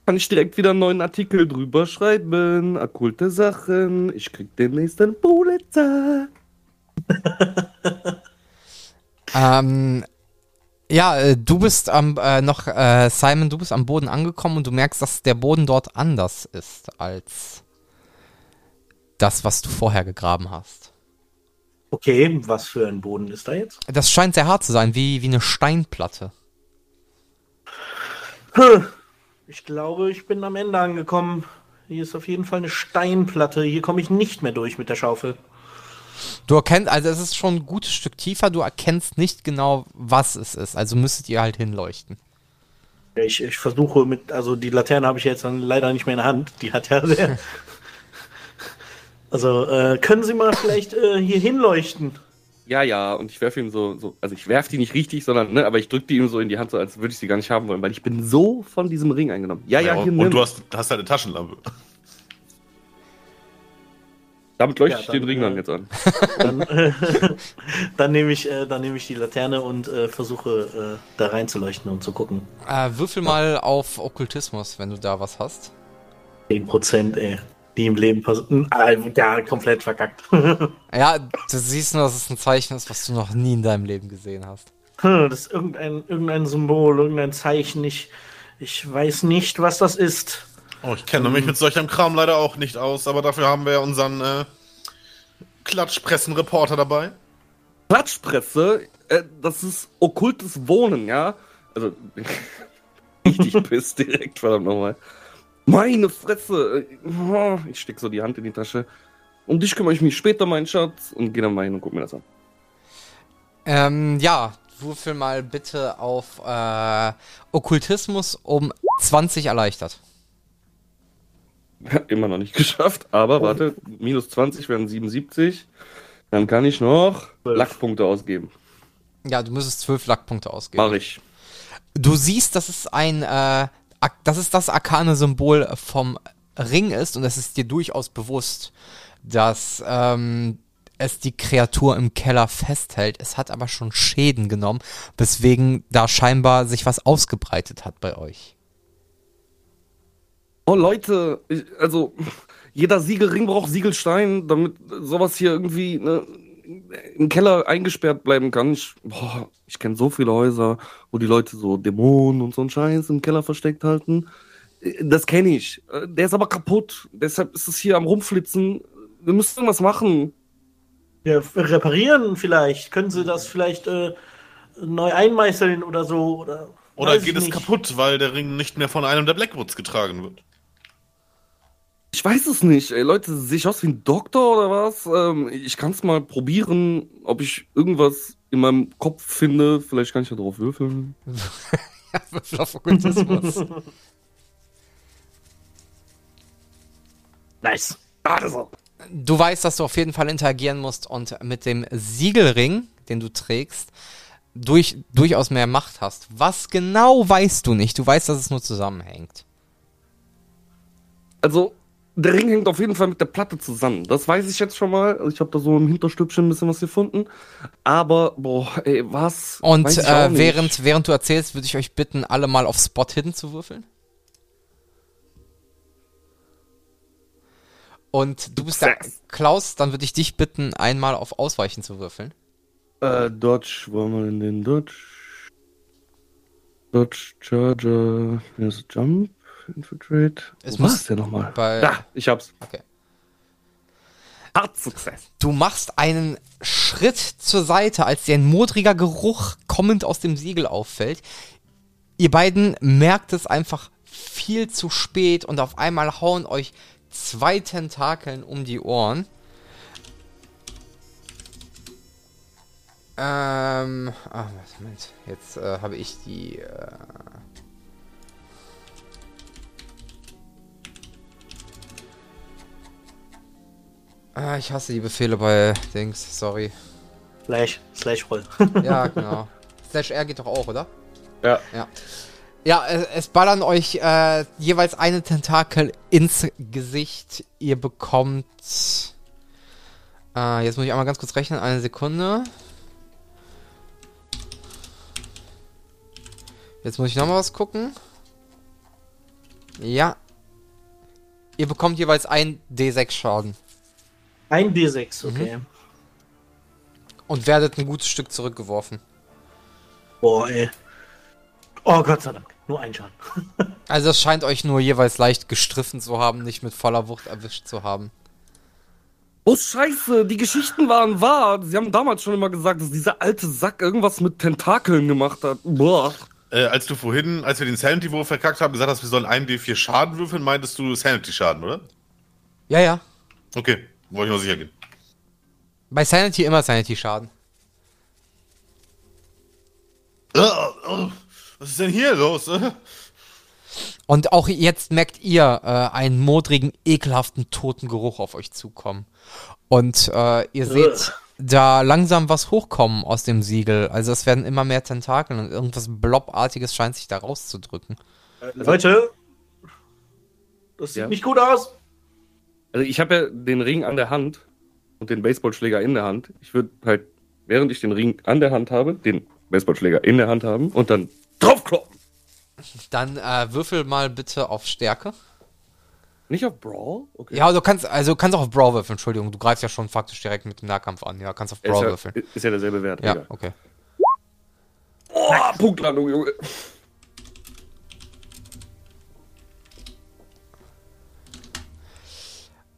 Kann ich direkt wieder einen neuen Artikel drüber schreiben. Okkulte Sachen. Ich krieg demnächst einen Pulitzer. Ähm, ja, äh, du bist am äh, noch, äh, Simon, du bist am Boden angekommen und du merkst, dass der Boden dort anders ist als das, was du vorher gegraben hast. Okay, was für ein Boden ist da jetzt? Das scheint sehr hart zu sein, wie, wie eine Steinplatte. Ich glaube, ich bin am Ende angekommen. Hier ist auf jeden Fall eine Steinplatte. Hier komme ich nicht mehr durch mit der Schaufel. Du erkennst, also es ist schon ein gutes Stück tiefer, du erkennst nicht genau, was es ist. Also müsstet ihr halt hinleuchten. Ich, ich versuche mit, also die Laterne habe ich jetzt dann leider nicht mehr in der Hand. Die hat ja sehr. Also, äh, können Sie mal vielleicht äh, hier hinleuchten? Ja, ja, und ich werfe ihm so, so also ich werfe die nicht richtig, sondern, ne, aber ich drücke die ihm so in die Hand, so als würde ich sie gar nicht haben wollen, weil ich bin so von diesem Ring eingenommen. Ja, ja, Ja, hier und nimm. du hast, hast eine Taschenlampe. Damit leuchte Ja, ich den dann, Ring äh, dann jetzt an. Dann, äh, dann nehme ich, äh, dann nehme ich die Laterne und äh, versuche äh, da reinzuleuchten und zu gucken. Äh, würfel mal auf Okkultismus, wenn du da was hast. 10%, ey. Die im Leben passieren. Ah, ja, komplett verkackt. Ja, du siehst nur, dass es ein Zeichen ist, was du noch nie in deinem Leben gesehen hast. Hm, das ist irgendein, irgendein Symbol, irgendein Zeichen. Ich, ich weiß nicht, was das ist. Oh, ich kenne mich mit solchem Kram leider auch nicht aus, aber dafür haben wir ja unseren äh, Klatschpressen-Reporter dabei. Klatschpresse, äh, das ist okkultes Wohnen, ja? Also, richtig piss direkt, verdammt nochmal. Meine Fresse! äh, oh, Ich steck so die Hand in die Tasche. Um dich kümmere ich mich später, mein Schatz, und geh dann mal hin und guck mir das an. Ähm, ja, würfel mal bitte auf äh, Okkultismus um 20 erleichtert. Immer noch nicht geschafft, aber warte, minus 20 wären 77. Dann kann ich noch. Lackpunkte ausgeben. Ja, du müsstest 12 Lackpunkte ausgeben. Mach ich. Du siehst, dass es ein, äh, dass es das arkane Symbol vom Ring ist und es ist dir durchaus bewusst, dass ähm, es die Kreatur im Keller festhält. Es hat aber schon Schäden genommen, weswegen da scheinbar sich was ausgebreitet hat bei euch. Oh Leute, ich, also jeder Siegelring braucht Siegelstein, damit sowas hier irgendwie ne, im Keller eingesperrt bleiben kann. Ich, boah, ich kenne so viele Häuser, wo die Leute so Dämonen und so einen Scheiß im Keller versteckt halten. Äh, Das kenne ich. Äh, Der ist aber kaputt. Deshalb ist es hier am Rumflitzen. Wir müssen irgendwas machen. Ja, reparieren vielleicht. Können Sie das vielleicht äh, neu einmeißeln oder so? Oder, Oder geht es nicht. kaputt, weil der Ring nicht mehr von einem der Blackwoods getragen wird? Ich weiß es nicht. Ey, Leute, sehe ich aus wie ein Doktor oder was? Ähm, ich kann es mal probieren, ob ich irgendwas in meinem Kopf finde. Vielleicht kann ich ja drauf würfeln. Würfel auf Okkultismus. Nice. Also. du weißt, dass du auf jeden Fall interagieren musst und mit dem Siegelring, den du trägst, durch, durchaus mehr Macht hast. Was genau weißt du nicht? Du weißt, dass es nur zusammenhängt. Also, der Ring hängt auf jeden Fall mit der Platte zusammen. Das weiß ich jetzt schon mal. Ich habe da so im Hinterstübchen ein bisschen was gefunden. Aber, boah, ey, was? Und äh, während, während du erzählst, würde ich euch bitten, alle mal auf Spot Hidden zu würfeln. Und du bist der. Klaus, dann würde ich dich bitten, einmal auf Ausweichen zu würfeln. Äh, Dodge, wollen wir in den Dodge? Dodge, Charger, hier ist Jump, Infiltrate. Es Wo muss- denn nochmal? Bei, Ja, ich hab's. Okay. Hart Success. Du machst einen Schritt zur Seite, als dir ein modriger Geruch kommend aus dem Siegel auffällt. Ihr beiden merkt es einfach viel zu spät und auf einmal hauen euch zwei Tentakeln um die Ohren. Ähm, ah, was, Moment, jetzt äh, habe ich die, äh, ah, ich hasse die Befehle bei Dings, sorry. Slash, Slash Roll. Ja, genau. Slash R geht doch auch, oder? Ja. Ja. Ja, es, es ballern euch äh, jeweils eine Tentakel ins Gesicht. Ihr bekommt. Äh, jetzt muss ich einmal ganz kurz rechnen. Eine Sekunde. Jetzt muss ich nochmal was gucken. Ja. Ihr bekommt jeweils ein D6 Schaden. Ein D6, okay. Und werdet ein gutes Stück zurückgeworfen. Boah, ey. Oh Gott sei Dank. Nur ein Schaden. Also es scheint euch nur jeweils leicht gestriffen zu haben, nicht mit voller Wucht erwischt zu haben. Oh Scheiße, die Geschichten waren wahr. Sie haben damals schon immer gesagt, dass dieser alte Sack irgendwas mit Tentakeln gemacht hat. Boah. Äh, als du vorhin, als wir den Sanity-Wurf verkackt haben, gesagt hast, wir sollen einen D4 Schaden würfeln, meintest du Sanity-Schaden, oder? Ja, ja. Okay, wollte ich mal sicher gehen. Bei Sanity immer Sanity-Schaden. Äh, äh, was ist denn hier los? Äh? Und auch jetzt merkt ihr äh, einen modrigen, ekelhaften, toten Geruch auf euch zukommen. Und äh, ihr seht da langsam was hochkommen aus dem Siegel. Also es werden immer mehr Tentakeln und irgendwas Blobartiges scheint sich da rauszudrücken. Leute, das sieht Ja. nicht gut aus. Also ich habe ja den Ring an der Hand und den Baseballschläger in der Hand. Ich würde halt, während ich den Ring an der Hand habe, den Baseballschläger in der Hand haben und dann draufkloppen. Dann äh, würfel mal bitte auf Stärke. Nicht auf Brawl? Okay. Ja, du kannst, also du kannst auch auf Brawl würfeln, Entschuldigung. Du greifst ja schon faktisch direkt mit dem Nahkampf an. Ja, kannst auf Brawl ist, würfeln. ja, ist ja derselbe Wert. Ja, egal. okay. Oh, Punktlandung, Junge.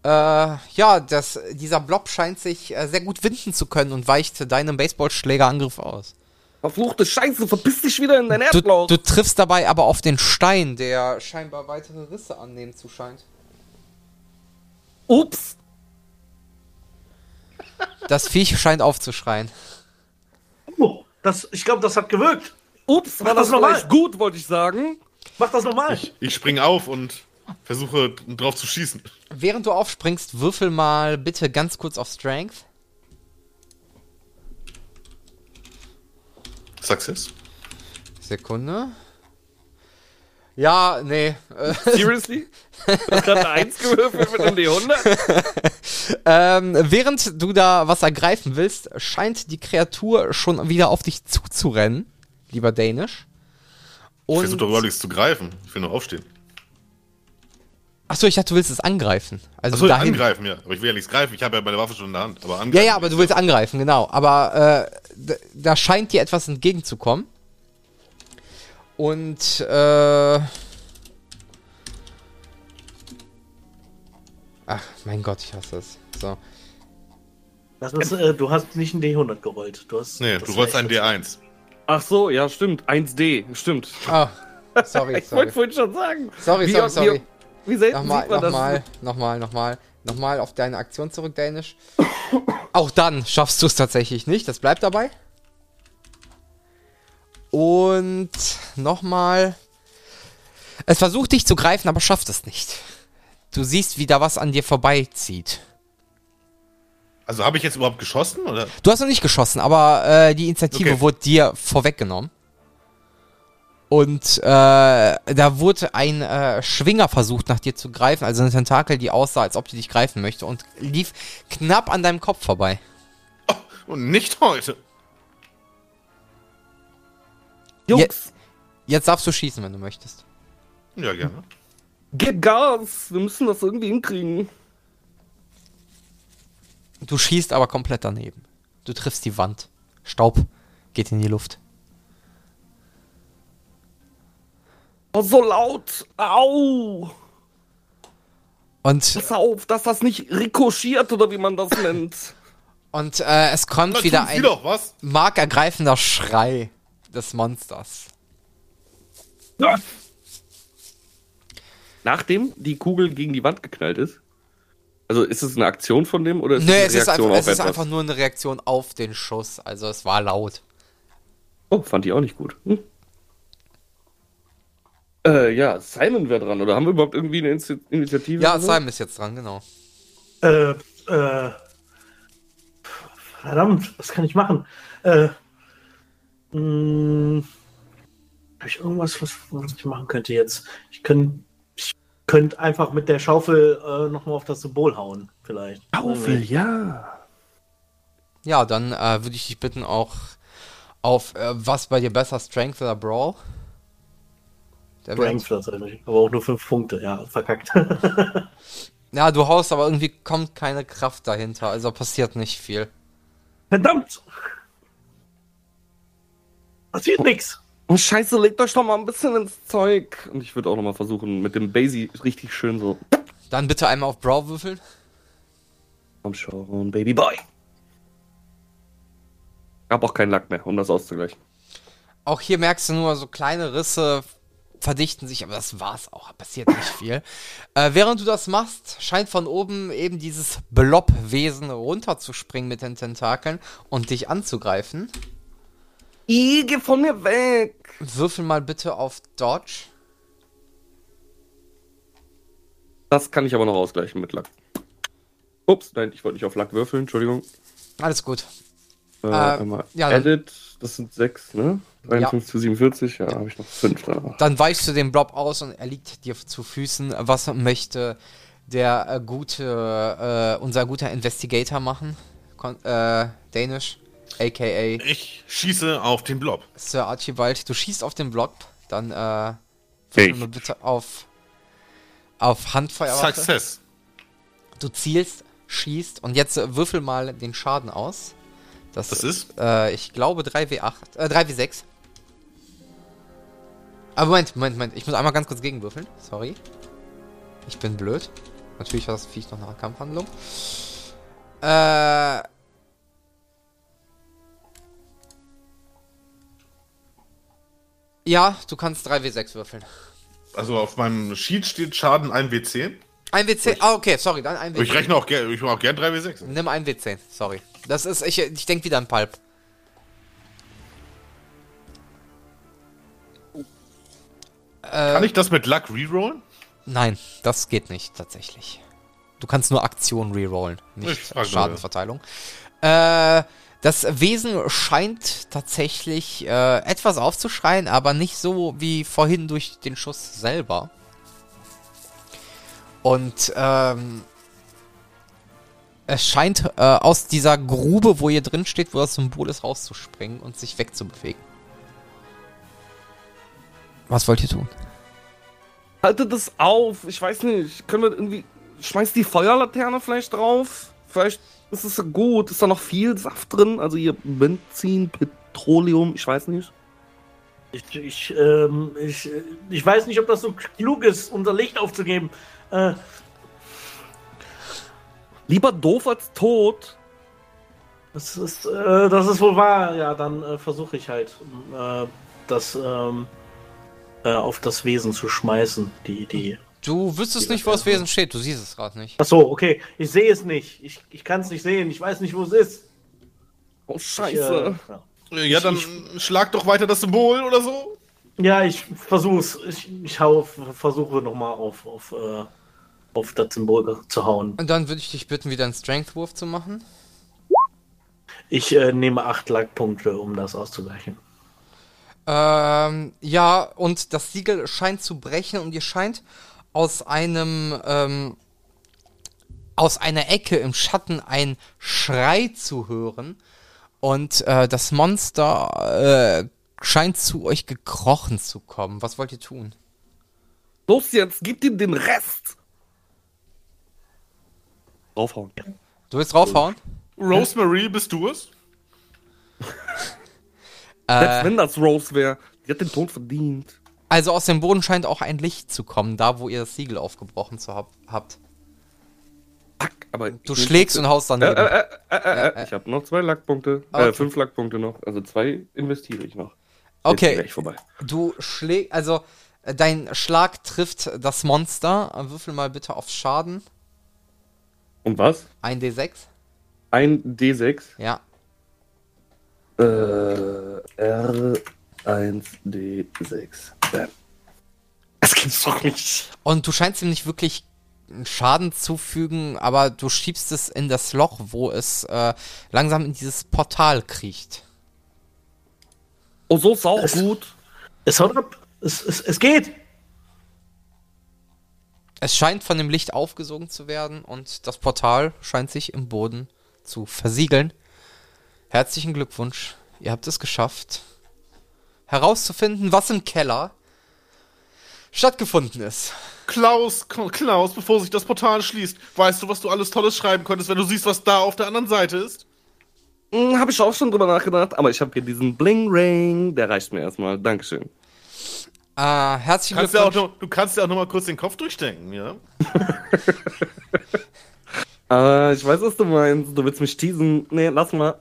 Äh, ja, das, dieser Blob scheint sich äh, sehr gut winden zu können und weicht deinem Baseballschlägerangriff aus. Verfluchte Scheiße, verpiss dich wieder in dein Du, Erdloch. du triffst dabei aber auf den Stein, der scheinbar weitere Risse annehmen zu scheint. Ups. Das Viech scheint aufzuschreien. Oh, das, ich glaube, das hat gewirkt. Ups, war Mach das das nochmal. gut, wollte ich sagen. Mach das nochmal. Ich springe auf und versuche drauf zu schießen. Während du aufspringst, würfel mal bitte ganz kurz auf Strength. Success. Sekunde. Ja, nee. Äh, Seriously? Du hast gerade eine 1 gewürfelt mit einem D100? ähm, während du da was ergreifen willst, scheint die Kreatur schon wieder auf dich zuzurennen, lieber Danish. Ich versuche Und, doch überhaupt nichts zu greifen. Ich will nur aufstehen. Achso, ich dachte, du willst es angreifen. Also Achso, dahin. angreifen, ja. Aber ich will ja nichts greifen. Ich habe ja meine Waffe schon in der Hand. Aber Ja, angreifen. ja, aber du willst angreifen, genau. Aber äh, da scheint dir etwas entgegenzukommen. Und äh. Ach, mein Gott, ich hasse es. So. Das ist, äh, du hast nicht ein D100 gerollt. Du hast, Nee, du rollst echt ein D1. Ach so, ja, stimmt. 1D, stimmt. Ah, sorry, Ich sorry. wollte vorhin schon sagen. Sorry, wie, sorry, Wie, sorry. Wie selten Nochmal, sieht man das? nochmal, nochmal, nochmal, nochmal auf deine Aktion zurück, Danish. Auch dann schaffst du es tatsächlich nicht, das bleibt dabei. Und nochmal. Es versucht dich zu greifen, aber schafft es nicht. Du siehst, wie da was an dir vorbeizieht. Also habe ich jetzt überhaupt geschossen? Oder? Du hast noch nicht geschossen, aber äh, die Initiative Okay. wurde dir vorweggenommen. Und äh, da wurde ein äh, Schwinger versucht, nach dir zu greifen, also eine Tentakel, die aussah, als ob die dich greifen möchte und lief knapp an deinem Kopf vorbei. Und nicht heute. Jungs, Jetzt darfst du schießen, wenn du möchtest. Ja, gerne. gib Gas. Wir müssen das irgendwie hinkriegen. Du schießt aber komplett daneben. Du triffst die Wand. Staub geht in die Luft. Oh, so laut. Au. Und, Pass auf, dass das nicht rikoschiert oder wie man das nennt. und äh, es kommt Na, wieder ein doch was. markergreifender Schrei des Monsters. Nachdem die Kugel gegen die Wand geknallt ist. Also ist es eine Aktion von dem oder ist Nee, es es eine ist, Reaktion einfach, auf es ist etwas? einfach nur eine Reaktion auf den Schuss. Also es war laut. Oh, fand ich auch nicht gut. Hm? Äh, ja, Simon wäre dran. Oder haben wir überhaupt irgendwie eine Insti Initiative? Ja? Simon ist jetzt dran, genau. Äh, äh, verdammt, was kann ich machen? Äh, mh, habe ich irgendwas, was, was ich machen könnte jetzt? Ich könnte ich könnte einfach mit der Schaufel äh, nochmal auf das Symbol hauen, vielleicht. Schaufel, ja. Ja, dann äh, würde ich dich bitten auch auf äh, was bei dir besser, Strength oder Brawl? Der tatsächlich. Aber auch nur fünf Punkte, ja, verkackt. Ja, du haust, aber irgendwie kommt keine Kraft dahinter, also passiert nicht viel. verdammt! Passiert nix. Oh, scheiße, legt euch doch mal ein bisschen ins Zeug. Und ich würde auch noch mal versuchen, mit dem Basie richtig schön so. Dann bitte einmal auf Brawl würfeln. Komm schon, Baby Boy. Hab auch keinen Lack mehr, um das auszugleichen. Auch hier merkst du nur, so kleine Risse verdichten sich, aber das war's auch. Passiert nicht viel. Äh, während du das machst, scheint von oben eben dieses Blob-Wesen runterzuspringen mit den Tentakeln und dich anzugreifen. I, geh von mir weg. Würfel mal bitte auf Dodge. Das kann ich aber noch ausgleichen mit Lack. Ups, nein, ich wollte nicht auf Lack würfeln, Entschuldigung. Alles gut. Äh, Äh, einmal ja, Edit, das sind sechs, ne? 53 zu 47, ja, habe ich noch fünf dran. Dann weichst du den Blob aus und er liegt dir zu Füßen. Was möchte der äh, gute, äh, unser guter Investigator machen? Kon äh, Danish, aka Ich schieße auf den Blob. Sir Archibald. Du schießt auf den Blob, dann äh, würfel mal bitte auf, auf Handfeuerwaffe. Success. Du zielst, schießt und jetzt äh, würfel mal den Schaden aus. Das, Das ist? Äh, ich glaube 3W8, äh, 3W6. Aber Moment, Moment, Moment. Ich muss einmal ganz kurz gegenwürfeln. Sorry. Ich bin blöd. Natürlich war das Viech noch nach Kampfhandlung. Äh. Ja, du kannst 3W6 würfeln. Also auf meinem Sheet steht Schaden 1W10. Ein W10. Ah, okay, sorry, dann ein W10. Ich rechne auch ich mache auch gern 3W6. Nimm ein W10, sorry. Das ist, ich, ich denke wieder an Pulp. Kann ich das mit Luck rerollen? Nein, das geht nicht, tatsächlich. Du kannst nur Aktionen rerollen, Ich nicht Schadensverteilung. Äh, das Wesen scheint tatsächlich äh, etwas aufzuschreien, aber nicht so wie vorhin durch den Schuss selber. Und ähm, es scheint äh, aus dieser Grube, wo ihr drin steht, wo das Symbol ist, rauszuspringen und sich wegzubewegen. Was wollt ihr tun? Haltet das auf, ich weiß nicht, können wir irgendwie. Schmeißt die Feuerlaterne vielleicht drauf? Vielleicht ist es gut, ist da noch viel Saft drin? Also hier Benzin, Petroleum, ich weiß nicht. Ich, ich, ähm, ich, ich weiß nicht, ob das so klug ist, unser Licht aufzugeben. Äh, Lieber doof als tot. das, ist, äh, das ist wohl wahr. Ja, dann äh, versuche ich halt, äh, das ähm, äh, auf das Wesen zu schmeißen. Die, die. Du wüsstest nicht, wo das Wesen steht, du siehst es gerade nicht. Ach so, okay. Ich sehe es nicht. Ich, ich kann es nicht sehen. Ich weiß nicht, wo es ist. Oh, Ich, Scheiße. äh, ja. Ja, dann schlag doch weiter das Symbol oder so. Ja, ich versuch's. Ich, ich hau, versuche nochmal auf, auf, äh, auf das Symbol zu hauen. Und dann würde ich dich bitten, wieder einen Strength-Wurf zu machen. Ich äh, nehme acht Lackpunkte, um das auszugleichen. Ähm, ja, und das Siegel scheint zu brechen und ihr scheint aus einem, ähm, aus einer Ecke im Schatten ein Schrei zu hören. Und äh, das Monster äh, scheint zu euch gekrochen zu kommen. Was wollt ihr tun? Los jetzt, gib ihm den Rest. Draufhauen. Du willst draufhauen? Rosemary, bist du es? Selbst Äh, wenn das Rose wäre, die hat den Tod verdient. also aus dem Boden scheint auch ein Licht zu kommen, da wo ihr das Siegel aufgebrochen zu hab, habt. Fuck, aber Du schlägst und haust Äh, daneben. äh, äh, äh, äh, ich habe noch zwei Lackpunkte. Okay. Äh, fünf Lackpunkte noch. Also zwei investiere ich noch. Okay. Du schlägst, also äh, dein Schlag trifft das Monster. Äh, Würfel mal bitte auf Schaden. Und was? Ein D6. Ein D6. Ja. Äh, R1D6. Bam. Das gibt's doch nicht. Und du scheinst ihm nicht wirklich Schaden zufügen, aber du schiebst es in das Loch, wo es äh, langsam in dieses Portal kriecht. Oh, so ist auch Es- gut. Es haut ab. Es, es, es geht. Es scheint von dem Licht aufgesogen zu werden und das Portal scheint sich im Boden zu versiegeln. Herzlichen Glückwunsch, ihr habt es geschafft, herauszufinden, was im Keller stattgefunden ist. Klaus, Klaus, bevor sich das Portal schließt, weißt du, was du alles Tolles schreiben könntest, wenn du siehst, was da auf der anderen Seite ist? Hm, habe ich auch schon drüber nachgedacht, aber ich habe hier diesen Bling Ring. Der reicht mir erstmal. Dankeschön. Äh, herzlichen Kannst ja auch Glückwunsch. noch, du kannst ja auch noch mal kurz den Kopf durchdenken, ja? Ah, ich weiß, was du meinst. Du willst mich teasen. Nee, lass mal.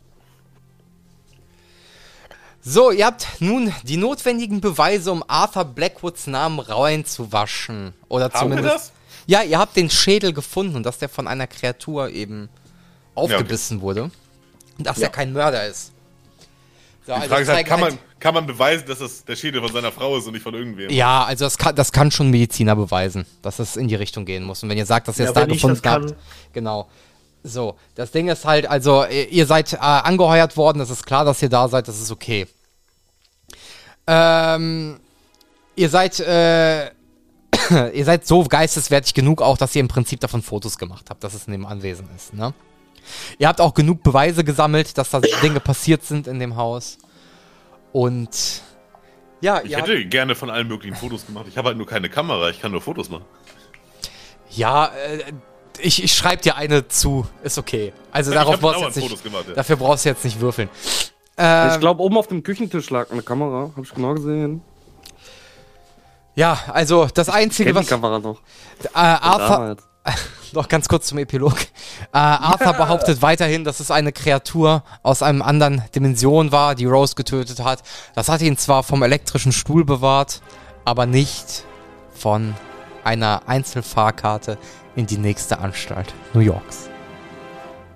So, ihr habt nun die notwendigen Beweise, um Arthur Blackwoods Namen reinzuwaschen. Oder Haben wir zumindest. das? Ja, ihr habt den Schädel gefunden und dass der von einer Kreatur eben aufgebissen wurde. Und dass er kein Mörder ist. So, Die also Frage ist halt, kann halt- man, kann man beweisen, dass das der Schädel von seiner Frau ist und nicht von irgendwem? Ja, also das kann, das kann schon Mediziner beweisen, dass es in die Richtung gehen muss. Und wenn ihr sagt, dass ihr Ja, es da gefunden habt. Genau. So, das Ding ist halt, also ihr ihr seid äh, angeheuert worden, es ist klar, dass ihr da seid, das ist okay. Ähm, ihr seid, äh, ihr seid so geisteswertig genug auch, dass ihr im Prinzip davon Fotos gemacht habt, dass es in dem Anwesen ist, ne? Ihr habt auch genug Beweise gesammelt, dass da Dinge passiert sind in dem Haus. Und ja, Ich habt- hätte gerne von allen möglichen Fotos gemacht. Ich habe halt nur keine Kamera, ich kann nur Fotos machen. Ja, äh, ich, ich schreibe dir eine zu. Ist okay. Also Ich darauf brauchst jetzt nicht, gemacht, ja. dafür brauchst du jetzt nicht würfeln. Ähm, ich glaube, oben auf dem Küchentisch lag eine Kamera. Hab ich genau gesehen. ja, also das Einzige, Kennt die was äh, Kamera noch. Arthur, Damals. noch ganz kurz zum Epilog. Äh, Arthur behauptet weiterhin, dass es eine Kreatur aus einem anderen Dimension war, die Rose getötet hat. Das hat ihn zwar vom elektrischen Stuhl bewahrt, aber nicht von einer Einzelfahrkarte in die nächste Anstalt New Yorks.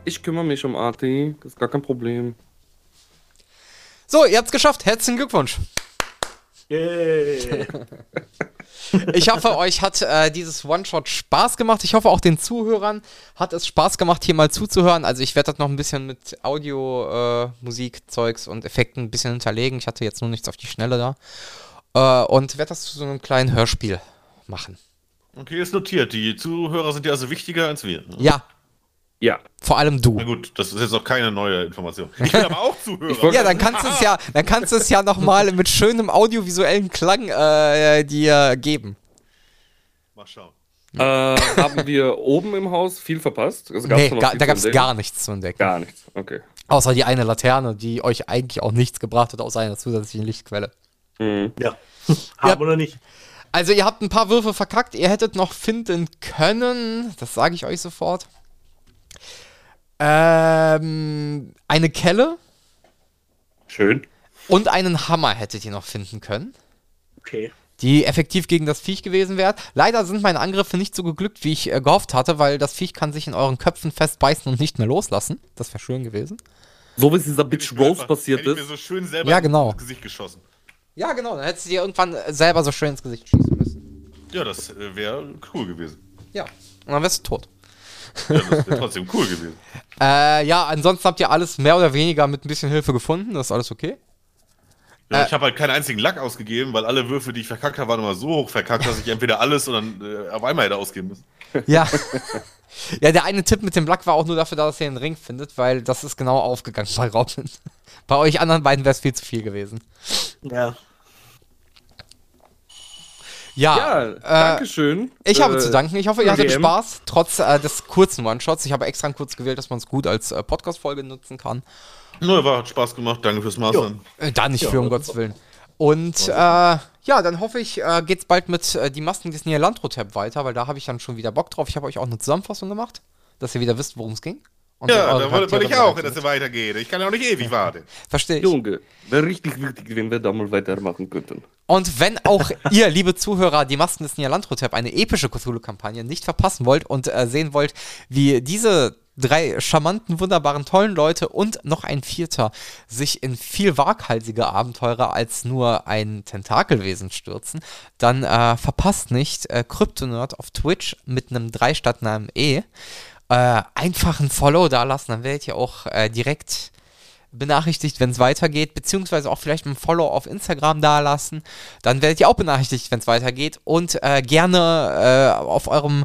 Ich kümmere mich um Arti. Das ist gar kein Problem. So, ihr habt's geschafft. Herzlichen Glückwunsch. Yay. Ich hoffe, euch hat äh, dieses One-Shot Spaß gemacht. Ich hoffe, auch den Zuhörern hat es Spaß gemacht, hier mal zuzuhören. Also ich werde das noch ein bisschen mit Audio, äh, Musik, Zeugs und Effekten ein bisschen hinterlegen. Ich hatte jetzt nur nichts auf die Schnelle da. Äh, und werde das zu so einem kleinen Hörspiel machen. Okay, ist notiert. Die Zuhörer sind ja also wichtiger als wir. Ja, Ja. vor allem du. Na gut, das ist jetzt auch keine neue Information. Ich bin aber auch Zuhörer. Ja, dann kannst du es ja, dann kannst du es ja nochmal mit schönem audiovisuellen Klang äh, dir geben. Mal schauen. Äh, haben wir oben im Haus viel verpasst? Also gab's Nee, viel da gab es gar nichts zu entdecken. Gar nichts. Okay. Außer die eine Laterne, die euch eigentlich auch nichts gebracht hat, außer einer zusätzlichen Lichtquelle. Mhm. ja. Haben oder nicht? Also ihr habt ein paar Würfe verkackt, ihr hättet noch finden können, das sage ich euch sofort. Ähm, eine Kelle Schön. und einen Hammer hättet ihr noch finden können, Okay. die effektiv gegen das Viech gewesen wären. Leider sind meine Angriffe nicht so geglückt, wie ich äh, gehofft hatte, weil das Viech kann sich in euren Köpfen festbeißen und nicht mehr loslassen. Das wäre schön gewesen. So wie es dieser Bitch Rose Einfach- passiert ich mir ist. so schön selber Ja, genau. ins Gesicht geschossen. Ja, genau, dann hättest du dir irgendwann selber so schön ins Gesicht schießen müssen. Ja, das äh, wäre cool gewesen. Ja, und dann wärst du tot. Ja, das wäre trotzdem cool gewesen. Äh, ja, ansonsten habt ihr alles mehr oder weniger mit ein bisschen Hilfe gefunden. Das ist alles okay. Ja, Äh. ich habe halt keinen einzigen Lack ausgegeben, weil alle Würfe, die ich verkackt habe, waren immer so hoch verkackt, dass ich entweder alles oder äh, auf einmal hätte ausgeben müssen. Ja. ja, der eine Tipp mit dem Black war auch nur dafür da, dass ihr den Ring findet, weil das ist genau aufgegangen bei Robin. Bei euch anderen beiden wäre es viel zu viel gewesen. Ja. Ja, Ja, äh, Dankeschön. ich habe Äh, zu danken. Ich hoffe, ihr hattet. Spaß, trotz äh, des kurzen One-Shots. Ich habe extra kurz gewählt, dass man es gut als äh, Podcast-Folge nutzen kann. Nur, war, hat Spaß gemacht. Danke fürs Mastern. Äh, da nicht Ja, für, um Gottes Willen. Und äh, ja, dann hoffe ich, äh, geht's bald mit äh, die Masken des Nialandro-Tab weiter, weil da habe ich dann schon wieder Bock drauf. Ich habe euch auch eine Zusammenfassung gemacht, dass ihr wieder wisst, worum es ging. Und Ja, da wollte ich auch, dass es weitergeht. Ich kann ja auch nicht ewig warten. Verstehe ich. Junge, wäre richtig wichtig, wenn wir da mal weitermachen könnten. Und wenn auch ihr, liebe Zuhörer, die Masken des Nialandro-Tab, eine epische Cthulhu-Kampagne nicht verpassen wollt und äh, sehen wollt, wie diese drei charmanten, wunderbaren, tollen Leute und noch ein vierter sich in viel waghalsige Abenteurer als nur ein Tentakelwesen stürzen, dann äh, verpasst nicht äh, Kryptonerd auf Twitch mit einem 3 statt einem E. Äh, einfach ein Follow da lassen, dann werdet ihr auch äh, direkt benachrichtigt, wenn es weitergeht, beziehungsweise auch vielleicht ein Follow auf Instagram dalassen. Dann werdet ihr auch benachrichtigt, wenn es weitergeht. Und äh, gerne äh, auf eurem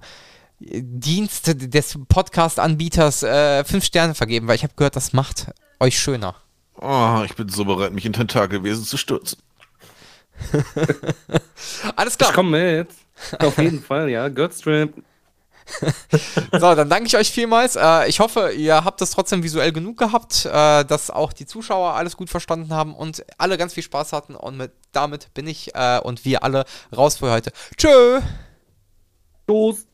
Dienst des Podcast-Anbieters äh, fünf Sterne vergeben, weil ich habe gehört, das macht euch schöner. Oh, ich bin so bereit, mich in Tentakelwesen zu stürzen. Alles Ich klar. komme mit. Auf jeden Fall, ja. Godstrap. So, dann danke ich euch vielmals. Äh, ich hoffe, ihr habt es trotzdem visuell genug gehabt, äh, dass auch die Zuschauer alles gut verstanden haben und alle ganz viel Spaß hatten. Und mit, damit bin ich äh, und wir alle raus für heute. Tschö! Tschüss.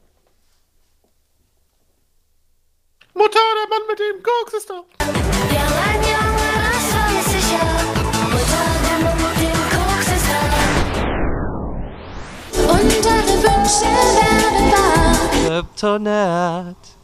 Mutter, der Mann mit dem Koks ist da. Ich ja. Mutter, der Mann